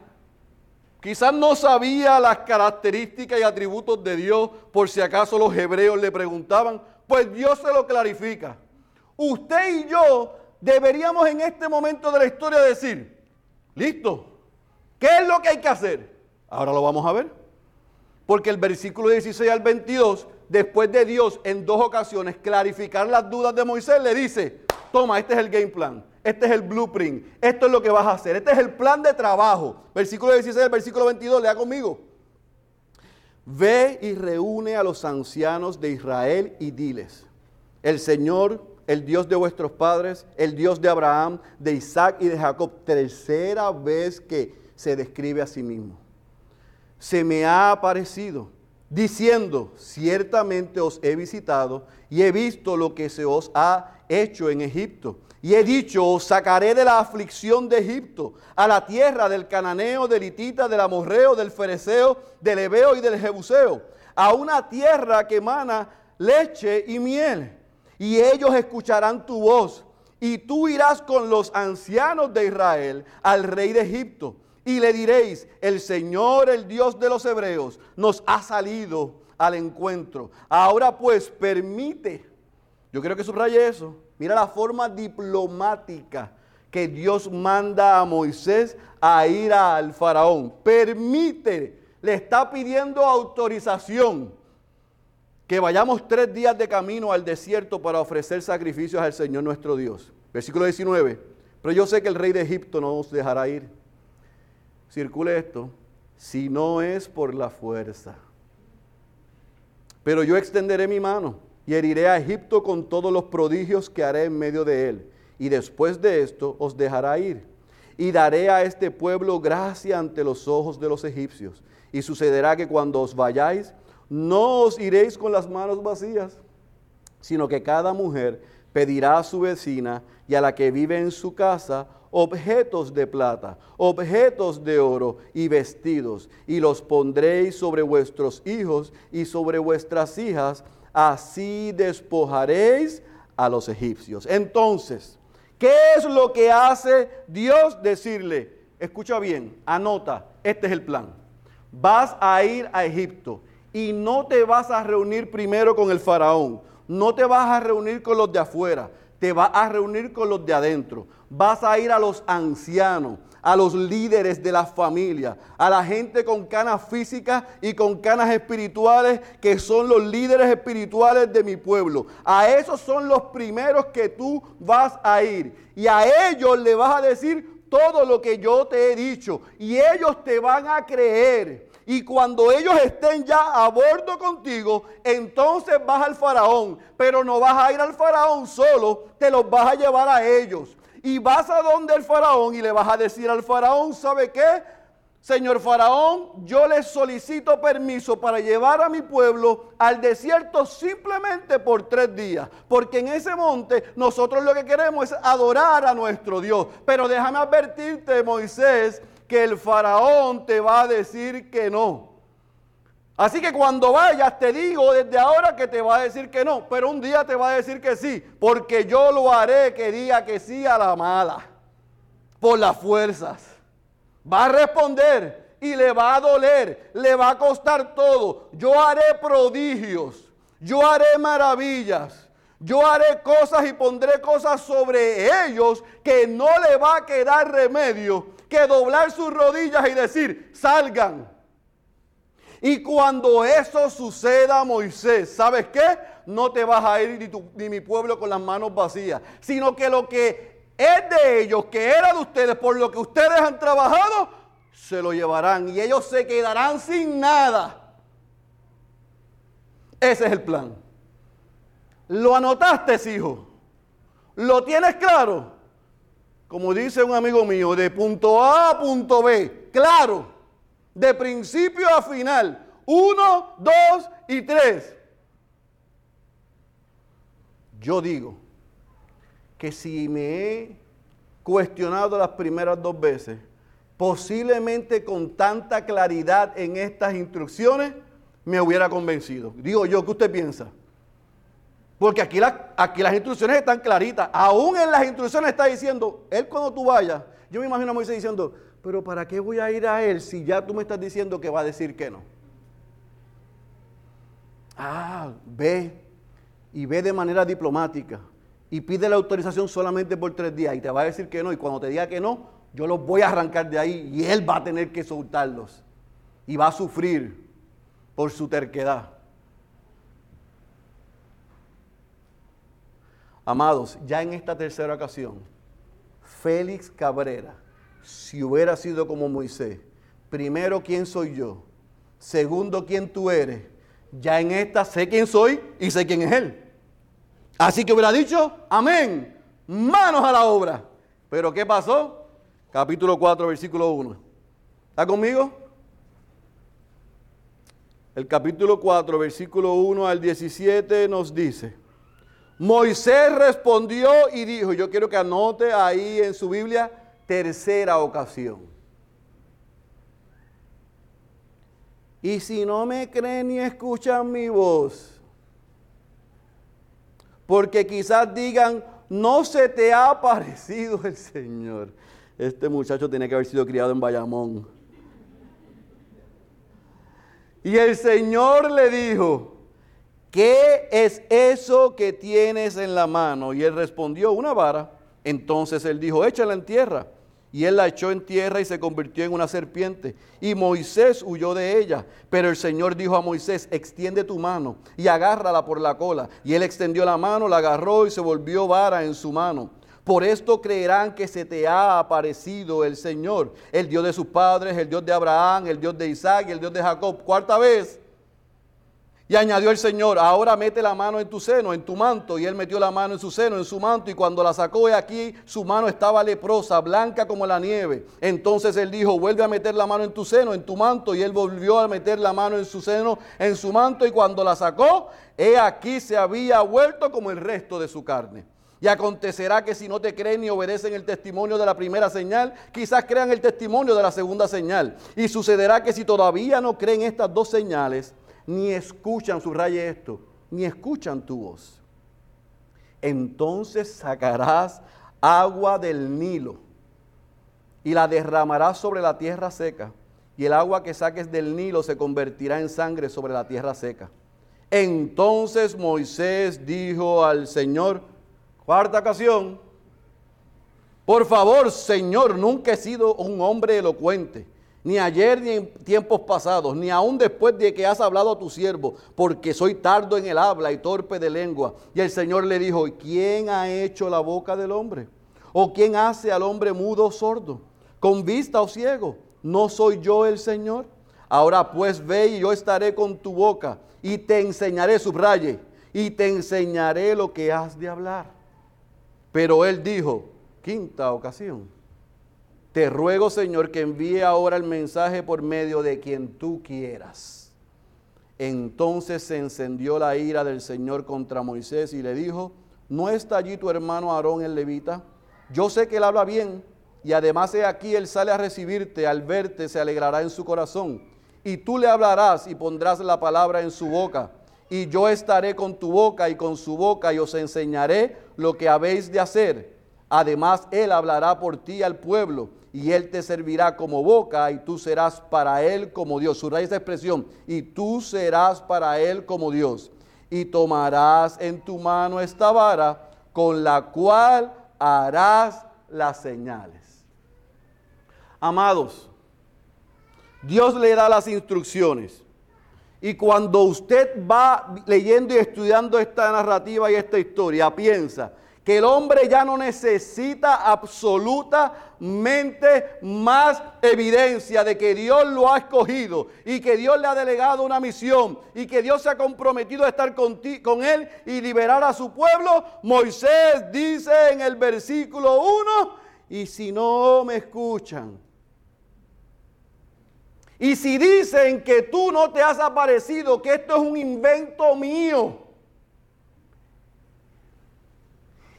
Quizás no sabía las características y atributos de Dios por si acaso los hebreos le preguntaban. Pues Dios se lo clarifica. Usted y yo deberíamos en este momento de la historia decir, listo, ¿qué es lo que hay que hacer? Ahora lo vamos a ver. Porque el versículo 16 al 22, después de Dios en dos ocasiones clarificar las dudas de Moisés, le dice, toma, este es el game plan, este es el blueprint, esto es lo que vas a hacer, este es el plan de trabajo. Versículo 16 al versículo 22, lea conmigo. Ve y reúne a los ancianos de Israel y diles, el Señor el Dios de vuestros padres, el Dios de Abraham, de Isaac y de Jacob. Tercera vez que se describe a sí mismo. Se me ha aparecido diciendo, ciertamente os he visitado y he visto lo que se os ha hecho en Egipto. Y he dicho, os sacaré de la aflicción de Egipto, a la tierra del cananeo, del hitita, del amorreo, del fereceo, del hebeo y del jebuseo, a una tierra que emana leche y miel y ellos escucharán tu voz. Y tú irás con los ancianos de Israel al rey de Egipto y le diréis, el Señor, el Dios de los hebreos, nos ha salido al encuentro. Ahora pues permite, yo quiero que subraye eso, mira la forma diplomática que Dios manda a Moisés a ir al faraón. Permite, le está pidiendo autorización que vayamos tres días de camino al desierto para ofrecer sacrificios al Señor nuestro Dios. Versículo 19. Pero yo sé que el rey de Egipto no nos dejará ir. Circule esto. Si no es por la fuerza. Pero yo extenderé mi mano y heriré a Egipto con todos los prodigios que haré en medio de él. Y después de esto os dejará ir. Y daré a este pueblo gracia ante los ojos de los egipcios. Y sucederá que cuando os vayáis, no os iréis con las manos vacías, sino que cada mujer pedirá a su vecina y a la que vive en su casa objetos de plata, objetos de oro y vestidos, y los pondréis sobre vuestros hijos y sobre vuestras hijas, así despojaréis a los egipcios. Entonces, ¿qué es lo que hace Dios? Decirle, escucha bien, anota, este es el plan. Vas a ir a Egipto y no te vas a reunir primero con el faraón, no te vas a reunir con los de afuera, te vas a reunir con los de adentro. Vas a ir a los ancianos, a los líderes de la familia, a la gente con canas físicas y con canas espirituales, que son los líderes espirituales de mi pueblo. A esos son los primeros que tú vas a ir. Y a ellos le vas a decir todo lo que yo te he dicho. Y ellos te van a creer. Y cuando ellos estén ya a bordo contigo, entonces vas al faraón. Pero no vas a ir al faraón solo, te los vas a llevar a ellos. Y vas a donde el faraón y le vas a decir al faraón, ¿sabe qué? Señor faraón, yo le solicito permiso para llevar a mi pueblo al desierto simplemente por tres días. Porque en ese monte nosotros lo que queremos es adorar a nuestro Dios. Pero déjame advertirte, Moisés, que el faraón te va a decir que no. Así que cuando vayas te digo desde ahora que te va a decir que no, pero un día te va a decir que sí, porque yo lo haré que diga que sí a la mala. por las fuerzas. Va a responder y le va a doler, le va a costar todo. Yo haré prodigios, yo haré maravillas, yo haré cosas y pondré cosas sobre ellos que no le va a quedar remedio que doblar sus rodillas y decir, salgan. Y cuando eso suceda, Moisés, ¿sabes qué? No te vas a ir ni, ni mi pueblo con las manos vacías, sino que lo que es de ellos, que era de ustedes, por lo que ustedes han trabajado, se lo llevarán y ellos se quedarán sin nada. Ese es el plan. ¿Lo anotaste, hijo? ¿Lo tienes claro? Como dice un amigo mío, de punto A a punto B, claro, de principio a final, uno, dos y tres. Yo digo que si me he cuestionado las primeras dos veces, posiblemente con tanta claridad en estas instrucciones, me hubiera convencido. Digo yo, ¿qué usted piensa? Porque aquí, aquí las instrucciones están claritas. Aún en las instrucciones está diciendo, él cuando tú vayas, yo me imagino a Moisés diciendo, pero ¿para qué voy a ir a él si ya tú me estás diciendo que va a decir que no? Ah, ve y ve de manera diplomática y pide la autorización solamente por tres días y te va a decir que no y cuando te diga que no, yo los voy a arrancar de ahí y él va a tener que soltarlos y va a sufrir por su terquedad. Amados, ya en esta tercera ocasión, Félix Cabrera, si hubiera sido como Moisés, primero quién soy yo, segundo quién tú eres, ya en esta sé quién soy y sé quién es él. Así que hubiera dicho, amén, manos a la obra. Pero ¿qué pasó? Capítulo 4, versículo 1. ¿Está conmigo? El capítulo 4, versículo 1 al 17 nos dice, Moisés respondió y dijo, yo quiero que anote ahí en su Biblia, tercera ocasión. Y si no me creen ni escuchan mi voz, porque quizás digan, no se te ha aparecido el Señor. Este muchacho tiene que haber sido criado en Bayamón. Y el Señor le dijo, ¿qué es eso que tienes en la mano? Y él respondió, una vara. Entonces él dijo, échala en tierra. Y él la echó en tierra y se convirtió en una serpiente. Y Moisés huyó de ella. Pero el Señor dijo a Moisés, extiende tu mano y agárrala por la cola. Y él extendió la mano, la agarró y se volvió vara en su mano. Por esto creerán que se te ha aparecido el Señor, el Dios de sus padres, el Dios de Abraham, el Dios de Isaac y el Dios de Jacob. Cuarta vez. Y añadió el Señor, ahora mete la mano en tu seno, en tu manto. Y él metió la mano en su seno, en su manto. Y cuando la sacó de aquí, su mano estaba leprosa, blanca como la nieve. Entonces él dijo, vuelve a meter la mano en tu seno, en tu manto. Y él volvió a meter la mano en su seno, en su manto. Y cuando la sacó, he aquí se había vuelto como el resto de su carne. Y acontecerá que si no te creen ni obedecen el testimonio de la primera señal, quizás crean el testimonio de la segunda señal. Y sucederá que si todavía no creen estas dos señales, ni escuchan, subraye esto, ni escuchan tu voz. Entonces sacarás agua del Nilo y la derramarás sobre la tierra seca, y el agua que saques del Nilo se convertirá en sangre sobre la tierra seca. Entonces Moisés dijo al Señor, cuarta ocasión, por favor, Señor, nunca he sido un hombre elocuente ni ayer ni en tiempos pasados, ni aún después de que has hablado a tu siervo, porque soy tardo en el habla y torpe de lengua. Y el Señor le dijo, ¿quién ha hecho la boca del hombre? ¿O quién hace al hombre mudo o sordo? ¿Con vista o ciego? ¿No soy yo el Señor? Ahora pues ve y yo estaré con tu boca y te enseñaré, subraye, y te enseñaré lo que has de hablar. Pero él dijo, quinta ocasión, te ruego, Señor, que envíe ahora el mensaje por medio de quien tú quieras. Entonces se encendió la ira del Señor contra Moisés y le dijo, ¿no está allí tu hermano Aarón el levita? Yo sé que él habla bien y además he aquí él sale a recibirte, al verte se alegrará en su corazón. Y tú le hablarás y pondrás la palabra en su boca. Y yo estaré con tu boca y con su boca y os enseñaré lo que habéis de hacer Además, Él hablará por ti al pueblo y Él te servirá como boca y tú serás para Él como Dios. Su raíz de expresión, y tú serás para Él como Dios. Y tomarás en tu mano esta vara con la cual harás las señales. Amados, Dios le da las instrucciones. Y cuando usted va leyendo y estudiando esta narrativa y esta historia, piensa que el hombre ya no necesita absolutamente más evidencia de que Dios lo ha escogido y que Dios le ha delegado una misión y que Dios se ha comprometido a estar con, con él y liberar a su pueblo. Moisés dice en el versículo 1, y si no me escuchan, y si dicen que tú no te has aparecido, que esto es un invento mío,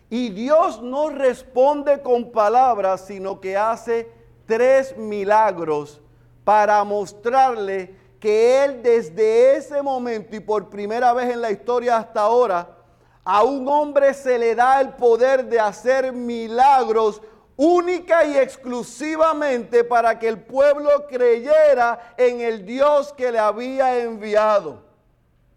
y Dios no responde con palabras, sino que hace tres milagros para mostrarle que Él desde ese momento y por primera vez en la historia hasta ahora, a un hombre se le da el poder de hacer milagros única y exclusivamente para que el pueblo creyera en el Dios que le había enviado.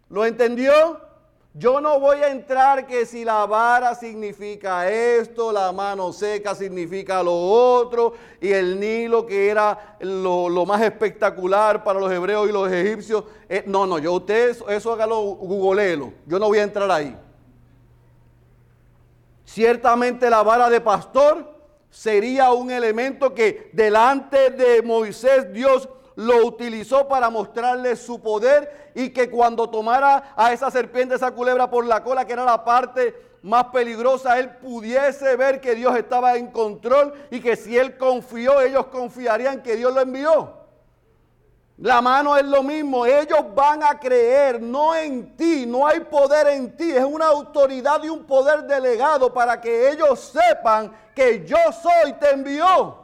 ¿Lo entendió? Yo no voy a entrar que si la vara significa esto, la mano seca significa lo otro, y el Nilo que era lo, más espectacular para los hebreos y los egipcios. Eh, no, no, yo usted eso, eso hágalo, googleelo. Yo no voy a entrar ahí. Ciertamente la vara de pastor sería un elemento que delante de Moisés Dios lo utilizó para mostrarle su poder y que cuando tomara a esa serpiente, esa culebra por la cola, que era la parte más peligrosa, él pudiese ver que Dios estaba en control y que si él confió, ellos confiarían que Dios lo envió. La mano es lo mismo, ellos van a creer, no en ti, no hay poder en ti, es una autoridad y un poder delegado para que ellos sepan que yo soy, te envió.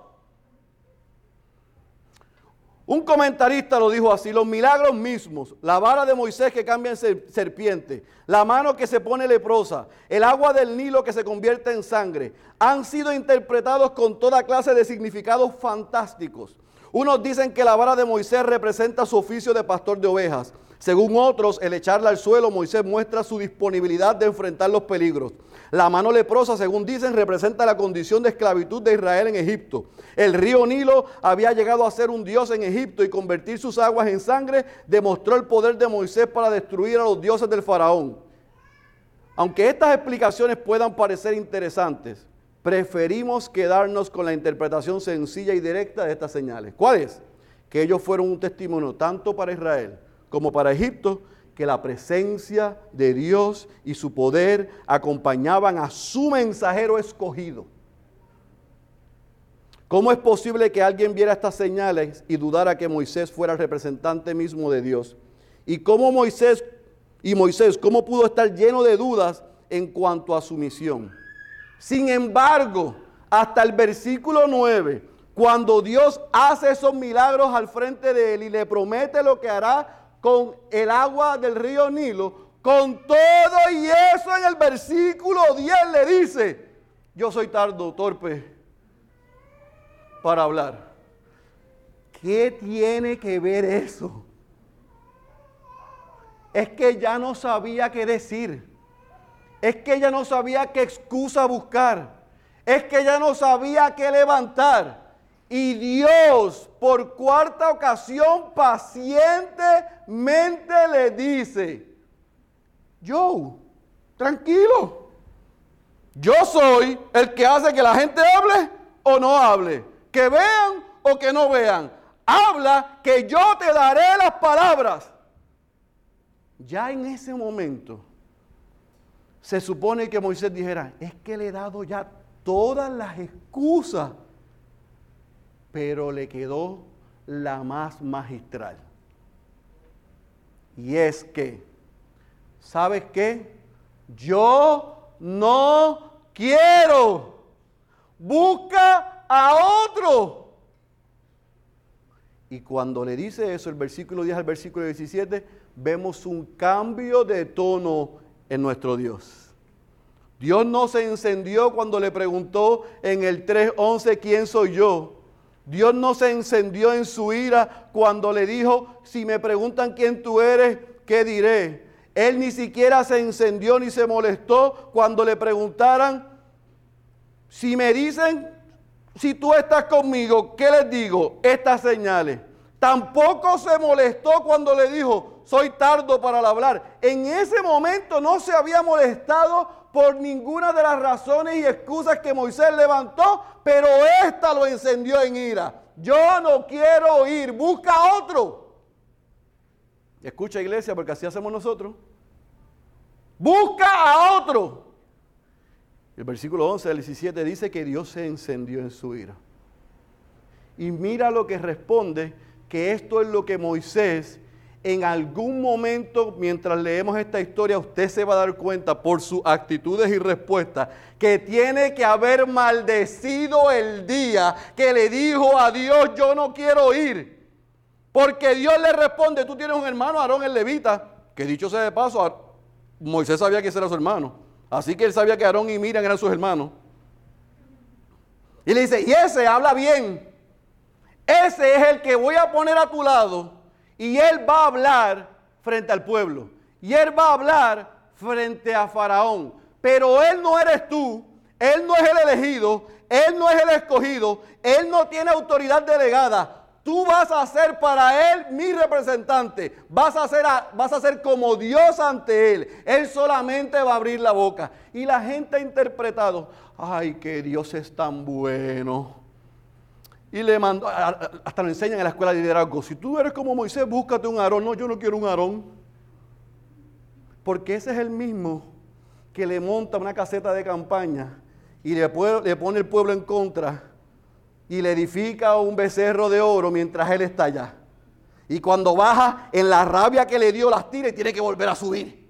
Un comentarista lo dijo así, los milagros mismos, la vara de Moisés que cambia en serpiente, la mano que se pone leprosa, el agua del Nilo que se convierte en sangre, han sido interpretados con toda clase de significados fantásticos. Unos dicen que la vara de Moisés representa su oficio de pastor de ovejas. Según otros, el echarla al suelo, Moisés muestra su disponibilidad de enfrentar los peligros. La mano leprosa, según dicen, representa la condición de esclavitud de Israel en Egipto. El río Nilo había llegado a ser un dios en Egipto y convertir sus aguas en sangre demostró el poder de Moisés para destruir a los dioses del faraón. Aunque estas explicaciones puedan parecer interesantes, preferimos quedarnos con la interpretación sencilla y directa de estas señales. ¿Cuál es? Que ellos fueron un testimonio tanto para Israel como para Egipto que la presencia de Dios y su poder acompañaban a su mensajero escogido. ¿Cómo es posible que alguien viera estas señales y dudara que Moisés fuera el representante mismo de Dios? ¿Y cómo Moisés y Moisés, cómo pudo estar lleno de dudas en cuanto a su misión? Sin embargo, hasta el versículo 9, cuando Dios hace esos milagros al frente de él y le promete lo que hará con el agua del río Nilo, con todo y eso en el versículo 10 le dice, yo soy tardo, torpe para hablar. ¿Qué tiene que ver eso? Es que ya no sabía qué decir. Es que ella no sabía qué excusa buscar. Es que ella no sabía qué levantar. Y Dios por cuarta ocasión pacientemente le dice, yo, tranquilo, yo soy el que hace que la gente hable o no hable, que vean o que no vean. Habla que yo te daré las palabras. Ya en ese momento se supone que Moisés dijera, es que le he dado ya todas las excusas pero le quedó la más magistral. Y es que, ¿sabes qué? Yo no quiero. Busca a otro. Y cuando le dice eso, el versículo 10 al versículo 17, vemos un cambio de tono en nuestro Dios. Dios no se encendió cuando le preguntó en el 3.11 quién soy yo. Dios no se encendió en su ira cuando le dijo, si me preguntan quién tú eres, ¿qué diré? Él ni siquiera se encendió ni se molestó cuando le preguntaran, si me dicen, si tú estás conmigo, ¿qué les digo? Estas señales. Tampoco se molestó cuando le dijo, soy tardo para hablar. En ese momento no se había molestado por ninguna de las razones y excusas que Moisés levantó, pero esta lo encendió en ira. Yo no quiero ir, busca otro. Escucha iglesia, porque así hacemos nosotros. Busca a otro. El versículo 11 del 17 dice que Dios se encendió en su ira. Y mira lo que responde, que esto es lo que Moisés en algún momento, mientras leemos esta historia, usted se va a dar cuenta por sus actitudes y respuestas que tiene que haber maldecido el día que le dijo a Dios, yo no quiero ir. Porque Dios le responde, tú tienes un hermano, Aarón el levita, que dicho sea de paso, Moisés sabía que ese era su hermano. Así que él sabía que Aarón y Miriam eran sus hermanos. Y le dice, y ese habla bien. Ese es el que voy a poner a tu lado y él va a hablar frente al pueblo. Y él va a hablar frente a Faraón. Pero él no eres tú. Él no es el elegido. Él no es el escogido. Él no tiene autoridad delegada. Tú vas a ser para Él mi representante. Vas a, ser vas a ser como Dios ante Él. Él solamente va a abrir la boca. Y la gente ha interpretado, ay, que Dios es tan bueno. Y le mandó, hasta lo enseñan en la escuela de liderazgo, si tú eres como Moisés, búscate un Aarón. No, yo no quiero un Aarón. Porque ese es el mismo que le monta una caseta de campaña y le, le pone el pueblo en contra y le edifica un becerro de oro mientras él está allá. Y cuando baja, en la rabia que le dio, las tira y tiene que volver a subir.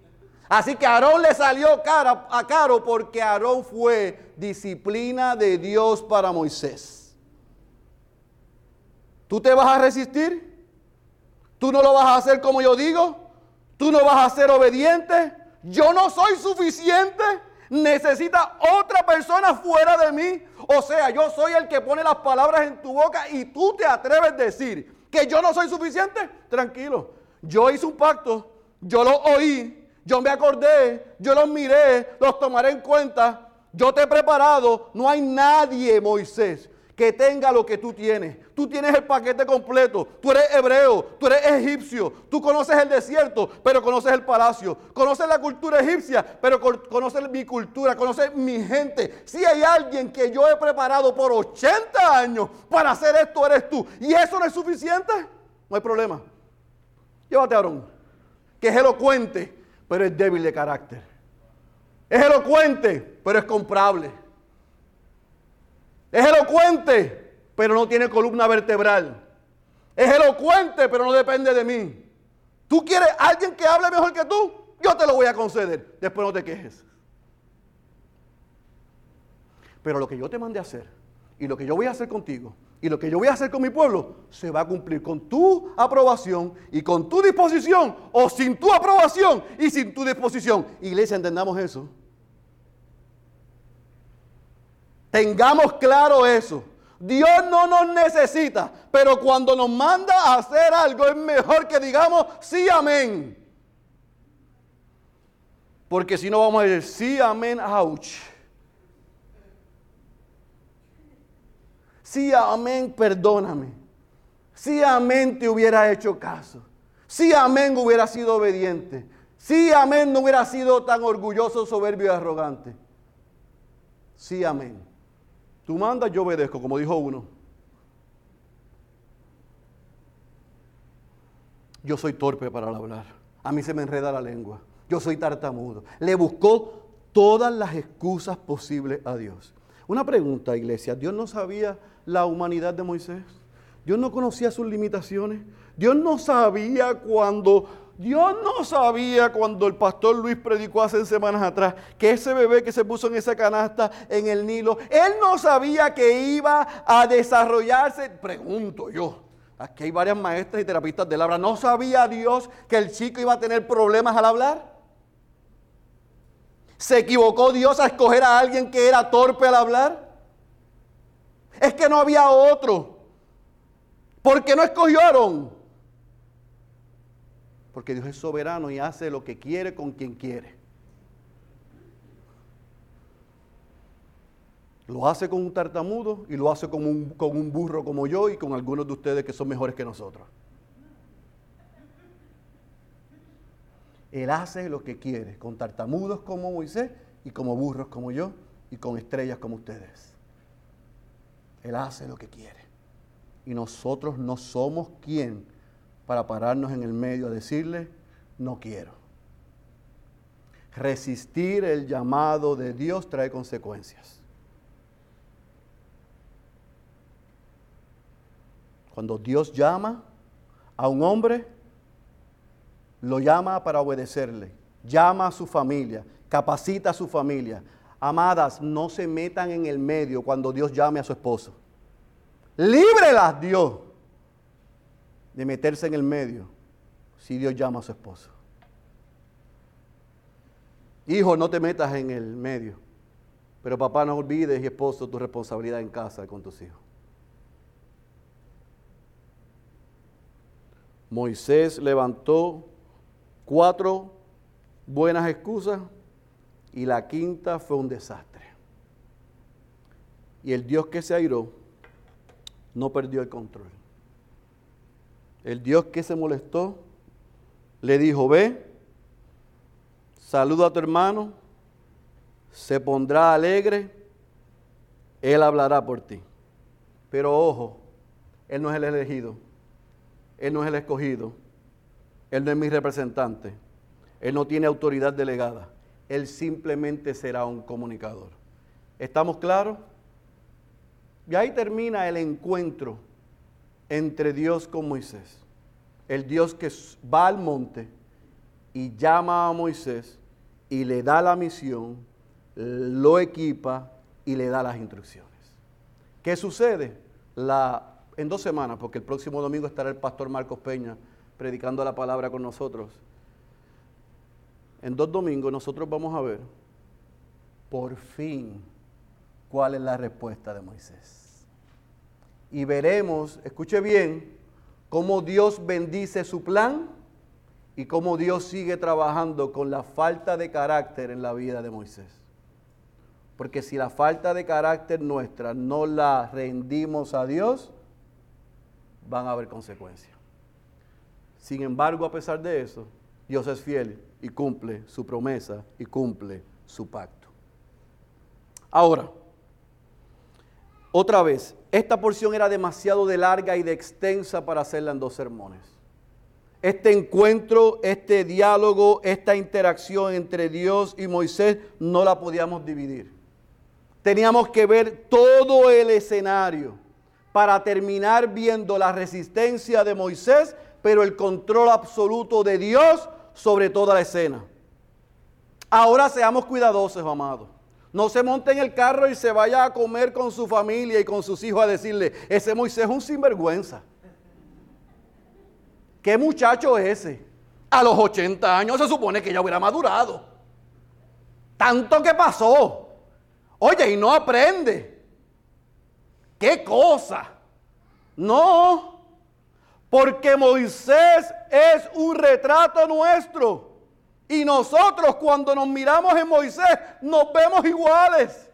Así que Aarón le salió cara, a caro porque Aarón fue disciplina de Dios para Moisés. ¿Tú te vas a resistir? ¿Tú no lo vas a hacer como yo digo? ¿Tú no vas a ser obediente? Yo no soy suficiente. Necesita otra persona fuera de mí. O sea, yo soy el que pone las palabras en tu boca y tú te atreves a decir que yo no soy suficiente. Tranquilo. Yo hice un pacto. Yo lo oí. Yo me acordé. Yo los miré. Los tomaré en cuenta. Yo te he preparado. No hay nadie, Moisés, que tenga lo que tú tienes. Tú tienes el paquete completo. Tú eres hebreo, tú eres egipcio. Tú conoces el desierto, pero conoces el palacio. Conoces la cultura egipcia, pero conoces mi cultura, conoces mi gente. Si hay alguien que yo he preparado por 80 años para hacer esto, eres tú. Y eso no es suficiente, no hay problema. Llévate a Aarón, que es elocuente, pero es débil de carácter. Es elocuente, pero es comprable. Es elocuente, pero no tiene columna vertebral. Es elocuente, pero no depende de mí. ¿Tú quieres alguien que hable mejor que tú? Yo te lo voy a conceder. Después no te quejes. Pero lo que yo te mandé a hacer y lo que yo voy a hacer contigo y lo que yo voy a hacer con mi pueblo se va a cumplir con tu aprobación y con tu disposición o sin tu aprobación y sin tu disposición. Iglesia, entendamos eso. Tengamos claro eso. Dios no nos necesita, pero cuando nos manda a hacer algo es mejor que digamos sí, amén. Porque si no vamos a decir sí, amén, ouch. Sí, amén, perdóname. Sí, amén, te hubiera hecho caso. Sí, amén, hubiera sido obediente. Sí, amén, no hubiera sido tan orgulloso, soberbio y arrogante. Sí, amén. Tú mandas, yo obedezco, como dijo uno. Yo soy torpe para hablar. A mí se me enreda la lengua. Yo soy tartamudo. Le buscó todas las excusas posibles a Dios. Una pregunta, iglesia. ¿Dios no sabía la humanidad de Moisés? ¿Dios no conocía sus limitaciones? ¿Dios no sabía cuando Dios no sabía cuando el pastor Luis predicó hace semanas atrás que ese bebé que se puso en esa canasta en el Nilo, él no sabía que iba a desarrollarse, pregunto yo, aquí hay varias maestras y terapistas del habla, ¿no sabía Dios que el chico iba a tener problemas al hablar? ¿Se equivocó Dios a escoger a alguien que era torpe al hablar? Es que no había otro. ¿Por qué no escogieron? Porque Dios es soberano y hace lo que quiere con quien quiere. Lo hace con un tartamudo y lo hace con un, con un burro como yo y con algunos de ustedes que son mejores que nosotros. Él hace lo que quiere, con tartamudos como Moisés y como burros como yo y con estrellas como ustedes. Él hace lo que quiere. Y nosotros no somos quien para pararnos en el medio a decirle, no quiero. Resistir el llamado de Dios trae consecuencias. Cuando Dios llama a un hombre, lo llama para obedecerle, llama a su familia, capacita a su familia. Amadas, no se metan en el medio cuando Dios llame a su esposo. Líbrelas Dios de meterse en el medio si Dios llama a su esposo. Hijo, no te metas en el medio. Pero papá, no olvides, y esposo, tu responsabilidad en casa con tus hijos. Moisés levantó cuatro buenas excusas y la quinta fue un desastre. Y el Dios que se airó no perdió el control. El Dios que se molestó le dijo, ve, saluda a tu hermano, se pondrá alegre, él hablará por ti. Pero ojo, él no es el elegido él no es el escogido. Él no es mi representante. Él no tiene autoridad delegada. Él simplemente será un comunicador. ¿Estamos claros? Y ahí termina el encuentro entre Dios con Moisés. El Dios que va al monte y llama a Moisés y le da la misión, lo equipa y le da las instrucciones. ¿Qué sucede? En dos semanas, porque el próximo domingo estará el pastor Marcos Peña predicando la palabra con nosotros. En dos domingos nosotros vamos a ver por fin cuál es la respuesta de Moisés. Y veremos, escuche bien, cómo Dios bendice su plan y cómo Dios sigue trabajando con la falta de carácter en la vida de Moisés. Porque si la falta de carácter nuestra no la rendimos a Dios, van a haber consecuencias. Sin embargo, a pesar de eso, Dios es fiel y cumple su promesa y cumple su pacto. Ahora, otra vez, esta porción era demasiado de larga y de extensa para hacerla en dos sermones. Este encuentro, este diálogo, esta interacción entre Dios y Moisés no la podíamos dividir. Teníamos que ver todo el escenario para terminar viendo la resistencia de Moisés, pero el control absoluto de Dios sobre toda la escena. Ahora seamos cuidadosos, amados. No se monte en el carro y se vaya a comer con su familia y con sus hijos a decirle, ese Moisés es un sinvergüenza. ¿Qué muchacho es ese? A los 80 años se supone que ya hubiera madurado. Tanto que pasó. Oye, y no aprende. ¿Qué cosa? No, porque Moisés es un retrato nuestro. Y nosotros cuando nos miramos en Moisés nos vemos iguales.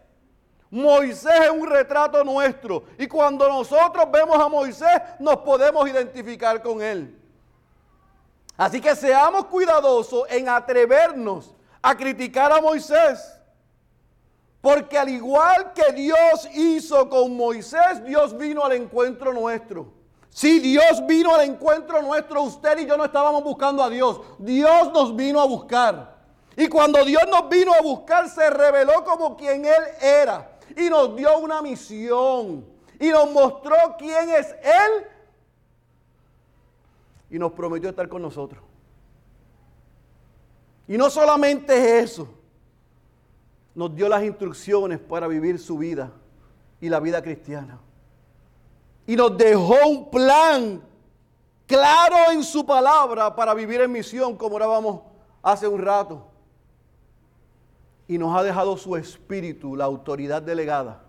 Moisés es un retrato nuestro. Y cuando nosotros vemos a Moisés nos podemos identificar con él. Así que seamos cuidadosos en atrevernos a criticar a Moisés. Porque al igual que Dios hizo con Moisés, Dios vino al encuentro nuestro. Si Dios vino al encuentro nuestro, usted y yo no estábamos buscando a Dios. Dios nos vino a buscar. Y cuando Dios nos vino a buscar, se reveló como quien Él era. Y nos dio una misión. Y nos mostró quién es Él. Y nos prometió estar con nosotros. Y no solamente es eso nos dio las instrucciones para vivir su vida y la vida cristiana. Y nos dejó un plan claro en su palabra para vivir en misión, como orábamos hace un rato. y nos ha dejado su espíritu, la autoridad delegada,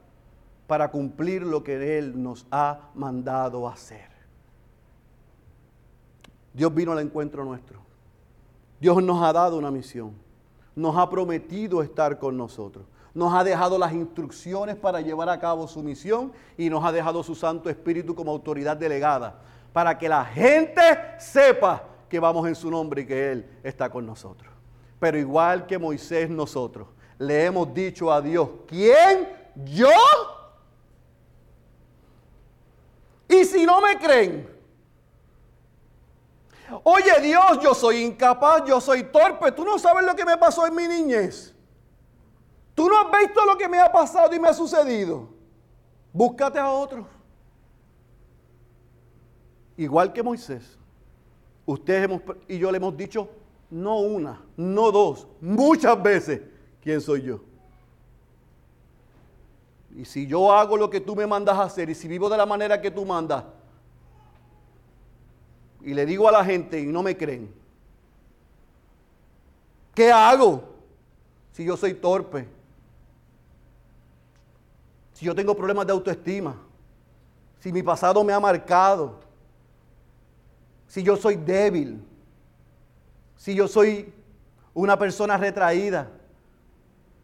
para cumplir lo que Él nos ha mandado hacer. Dios vino al encuentro nuestro. Dios nos ha dado una misión. Nos ha prometido estar con nosotros. Nos ha dejado las instrucciones para llevar a cabo su misión y nos ha dejado su Santo Espíritu como autoridad delegada para que la gente sepa que vamos en su nombre y que Él está con nosotros. Pero igual que Moisés nosotros, le hemos dicho a Dios, ¿quién? ¿Yo? Y si no me creen, oye Dios, yo soy incapaz, yo soy torpe, tú no sabes lo que me pasó en mi niñez. Tú no has visto lo que me ha pasado y me ha sucedido. Búscate a otro. Igual que Moisés, ustedes y yo le hemos dicho no una, no dos, muchas veces, ¿quién soy yo? Y si yo hago lo que tú me mandas a hacer y si vivo de la manera que tú mandas, y le digo a la gente y no me creen, ¿qué hago si yo soy torpe? Yo tengo problemas de autoestima, si mi pasado me ha marcado, si yo soy débil, si yo soy una persona retraída,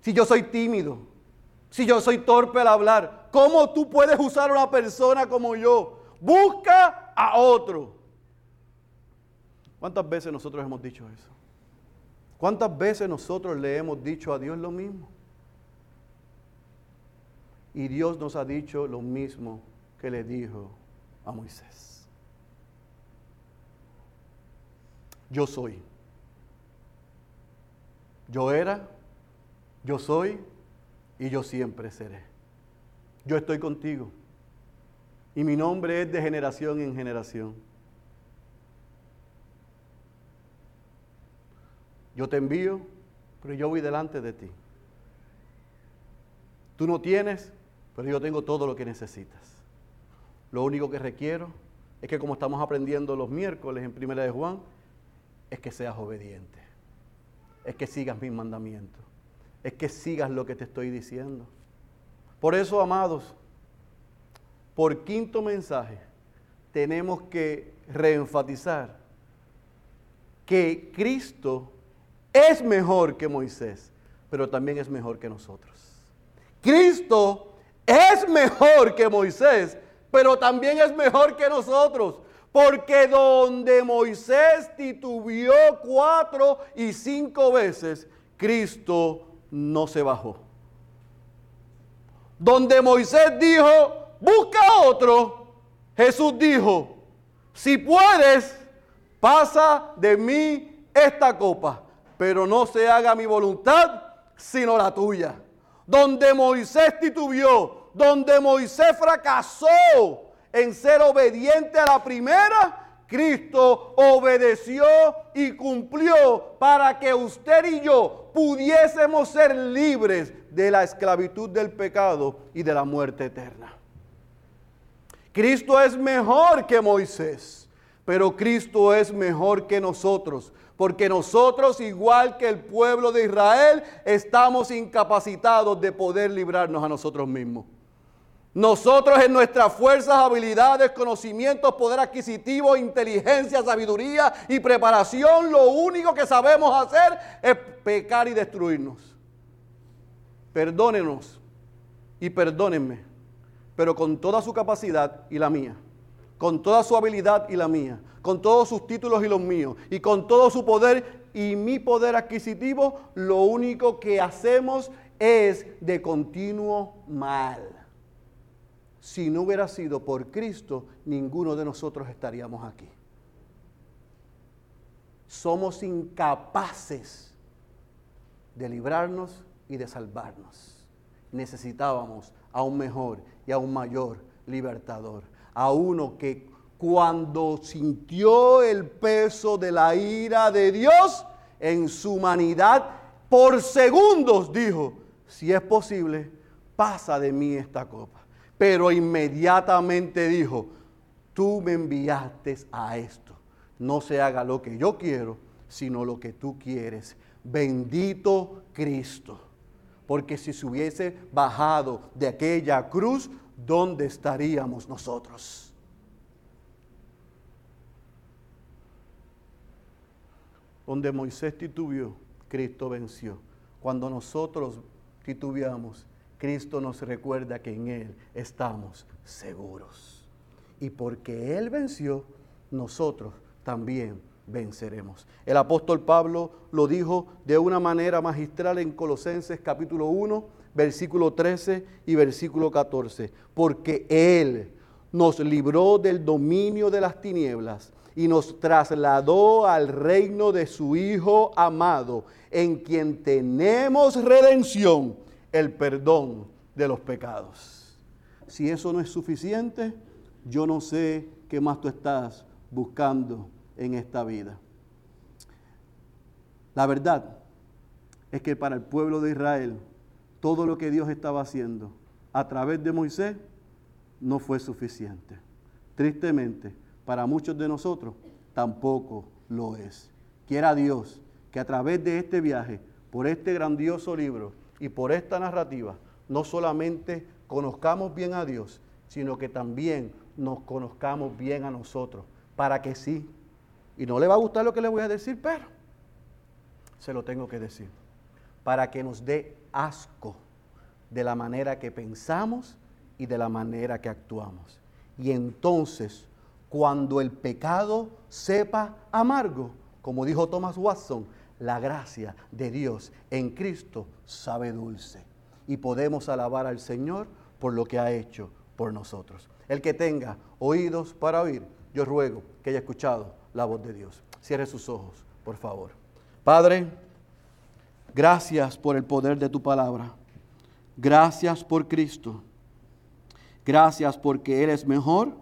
si yo soy tímido, si yo soy torpe al hablar, ¿cómo tú puedes usar a una persona como yo? Busca a otro. ¿Cuántas veces nosotros hemos dicho eso? ¿Cuántas veces nosotros le hemos dicho a Dios lo mismo? Y Dios nos ha dicho lo mismo que le dijo a Moisés. Yo soy. Yo era, yo soy y yo siempre seré. Yo estoy contigo. Y mi nombre es de generación en generación. Yo te envío, pero yo voy delante de ti. Tú no tienes, yo tengo todo lo que necesitas. Lo único que requiero es que como estamos aprendiendo los miércoles en Primera de Juan, es que seas obediente. Es que sigas mis mandamientos. Es que sigas lo que te estoy diciendo. Por eso, amados, por quinto mensaje, tenemos que reenfatizar que Cristo es mejor que Moisés, pero también es mejor que nosotros. Cristo es mejor que Moisés, pero también es mejor que nosotros. Porque donde Moisés titubió cuatro y cinco veces, Cristo no se bajó. Donde Moisés dijo, busca otro, Jesús dijo, si puedes, pasa de mí esta copa, pero no se haga mi voluntad, sino la tuya. Donde Moisés titubió, donde Moisés fracasó, en ser obediente a la primera, Cristo obedeció y cumplió para que usted y yo pudiésemos ser libres de la esclavitud del pecado y de la muerte eterna. Cristo es mejor que Moisés, pero Cristo es mejor que nosotros, porque nosotros, igual que el pueblo de Israel, estamos incapacitados de poder librarnos a nosotros mismos. Nosotros en nuestras fuerzas, habilidades, conocimientos, poder adquisitivo, inteligencia, sabiduría y preparación, lo único que sabemos hacer es pecar y destruirnos. Perdónenos y perdónenme, pero con toda su capacidad y la mía, con toda su habilidad y la mía, con todos sus títulos y los míos, y con todo su poder y mi poder adquisitivo, lo único que hacemos es de continuo mal si no hubiera sido por Cristo, ninguno de nosotros estaríamos aquí. Somos incapaces de librarnos y de salvarnos. Necesitábamos a un mejor y a un mayor libertador, a uno que cuando sintió el peso de la ira de Dios en su humanidad, por segundos dijo, si es posible, pasa de mí esta copa pero inmediatamente dijo, tú me enviaste a esto. No se haga lo que yo quiero, sino lo que tú quieres. Bendito Cristo. porque si se hubiese bajado de aquella cruz, ¿dónde estaríamos nosotros? Donde Moisés titubeó, Cristo venció. Cuando nosotros titubeamos, Cristo nos recuerda que en Él estamos seguros. Y porque Él venció, nosotros también venceremos. El apóstol Pablo lo dijo de una manera magistral en Colosenses capítulo 1, versículo 13 y versículo 14. Porque Él nos libró del dominio de las tinieblas y nos trasladó al reino de su Hijo amado, en quien tenemos redención, el perdón de los pecados. Si eso no es suficiente, yo no sé qué más tú estás buscando en esta vida. La verdad es que para el pueblo de Israel, todo lo que Dios estaba haciendo a través de Moisés no fue suficiente. Tristemente, para muchos de nosotros tampoco lo es. Quiera Dios que a través de este viaje, por este grandioso libro y por esta narrativa, no solamente conozcamos bien a Dios, sino que también nos conozcamos bien a nosotros, para que sí, y no le va a gustar lo que le voy a decir, pero se lo tengo que decir, para que nos dé asco de la manera que pensamos y de la manera que actuamos. Y entonces cuando el pecado sepa amargo, como dijo Thomas Watson, la gracia de Dios en Cristo sabe dulce. Y podemos alabar al Señor por lo que ha hecho por nosotros. El que tenga oídos para oír, yo ruego que haya escuchado la voz de Dios. Cierre sus ojos, por favor. Padre, gracias por el poder de tu palabra. Gracias por Cristo. Gracias porque Él es mejor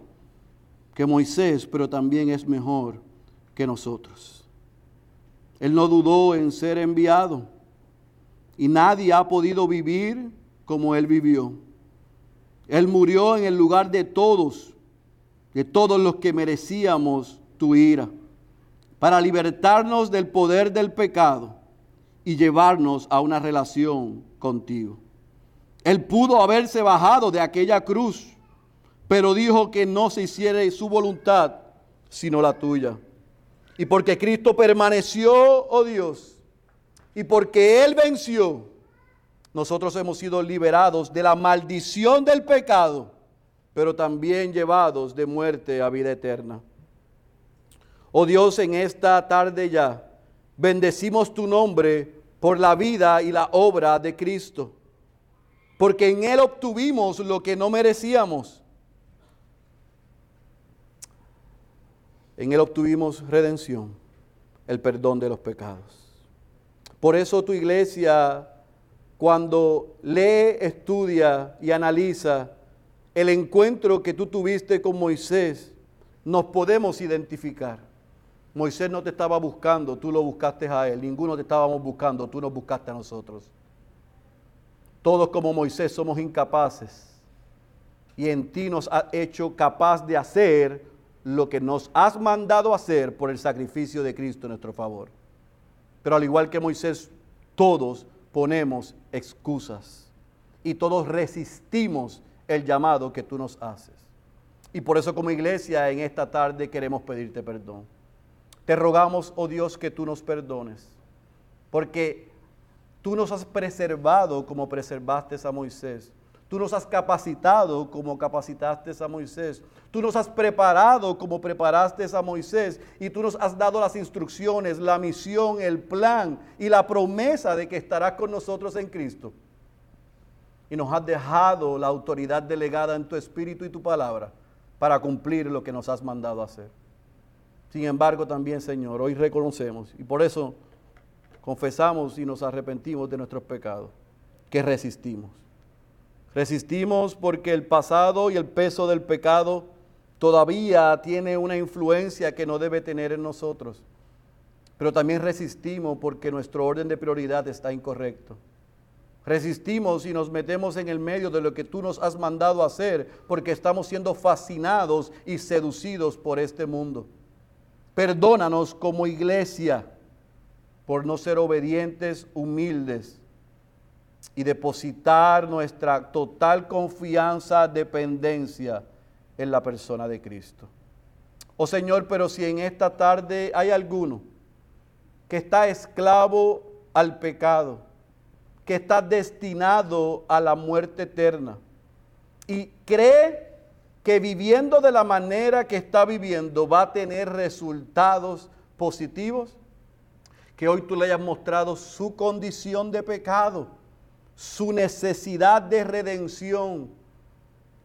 que Moisés, pero también es mejor que nosotros. Él no dudó en ser enviado y nadie ha podido vivir como Él vivió. Él murió en el lugar de todos, de todos los que merecíamos tu ira, para libertarnos del poder del pecado y llevarnos a una relación contigo. Él pudo haberse bajado de aquella cruz pero dijo que no se hiciera su voluntad, sino la tuya. Y porque Cristo permaneció, oh Dios, y porque Él venció, nosotros hemos sido liberados de la maldición del pecado, pero también llevados de muerte a vida eterna. Oh Dios, en esta tarde ya, bendecimos tu nombre por la vida y la obra de Cristo, porque en Él obtuvimos lo que no merecíamos En Él obtuvimos redención, el perdón de los pecados. Por eso tu iglesia, cuando lee, estudia y analiza el encuentro que tú tuviste con Moisés, nos podemos identificar. Moisés no te estaba buscando, tú lo buscaste a él. Ninguno te estábamos buscando, tú nos buscaste a nosotros. Todos como Moisés somos incapaces. Y en ti nos ha hecho capaz de hacer lo que nos has mandado hacer por el sacrificio de Cristo en nuestro favor. Pero al igual que Moisés, todos ponemos excusas y todos resistimos el llamado que tú nos haces. Y por eso como iglesia en esta tarde queremos pedirte perdón. Te rogamos, oh Dios, que tú nos perdones, porque tú nos has preservado como preservaste a Moisés Tú nos has capacitado como capacitaste a Moisés. Tú nos has preparado como preparaste a Moisés. Y tú nos has dado las instrucciones, la misión, el plan y la promesa de que estarás con nosotros en Cristo. Y nos has dejado la autoridad delegada en tu espíritu y tu palabra para cumplir lo que nos has mandado hacer. Sin embargo, también, Señor, hoy reconocemos y por eso confesamos y nos arrepentimos de nuestros pecados, que resistimos. Resistimos porque el pasado y el peso del pecado todavía tiene una influencia que no debe tener en nosotros. Pero también resistimos porque nuestro orden de prioridad está incorrecto. Resistimos y nos metemos en el medio de lo que tú nos has mandado hacer porque estamos siendo fascinados y seducidos por este mundo. Perdónanos como iglesia por no ser obedientes, humildes y depositar nuestra total confianza, dependencia en la persona de Cristo. Oh Señor, pero si en esta tarde hay alguno que está esclavo al pecado, que está destinado a la muerte eterna y cree que viviendo de la manera que está viviendo va a tener resultados positivos, que hoy tú le hayas mostrado su condición de pecado, su necesidad de redención,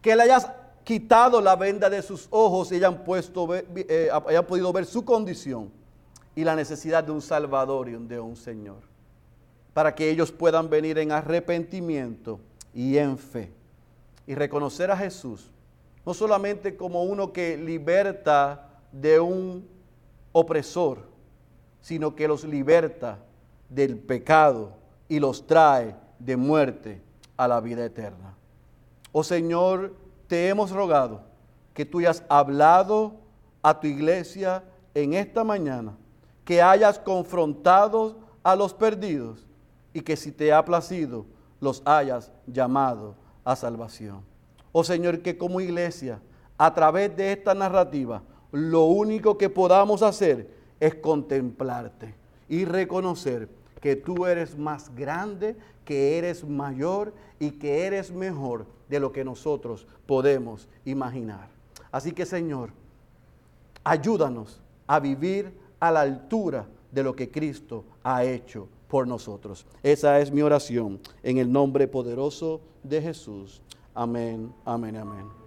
que le hayas quitado la venda de sus ojos y hayan, puesto, eh, hayan podido ver su condición y la necesidad de un Salvador y de un Señor, para que ellos puedan venir en arrepentimiento y en fe. Y reconocer a Jesús no solamente como uno que liberta de un opresor, sino que los liberta del pecado y los trae de muerte a la vida eterna. Oh Señor, te hemos rogado que tú hayas hablado a tu iglesia en esta mañana, que hayas confrontado a los perdidos y que si te ha placido, los hayas llamado a salvación. Oh Señor, que como iglesia, a través de esta narrativa, lo único que podamos hacer es contemplarte y reconocer que tú eres más grande, que eres mayor y que eres mejor de lo que nosotros podemos imaginar. Así que Señor, ayúdanos a vivir a la altura de lo que Cristo ha hecho por nosotros. Esa es mi oración en el nombre poderoso de Jesús. Amén, amén, amén.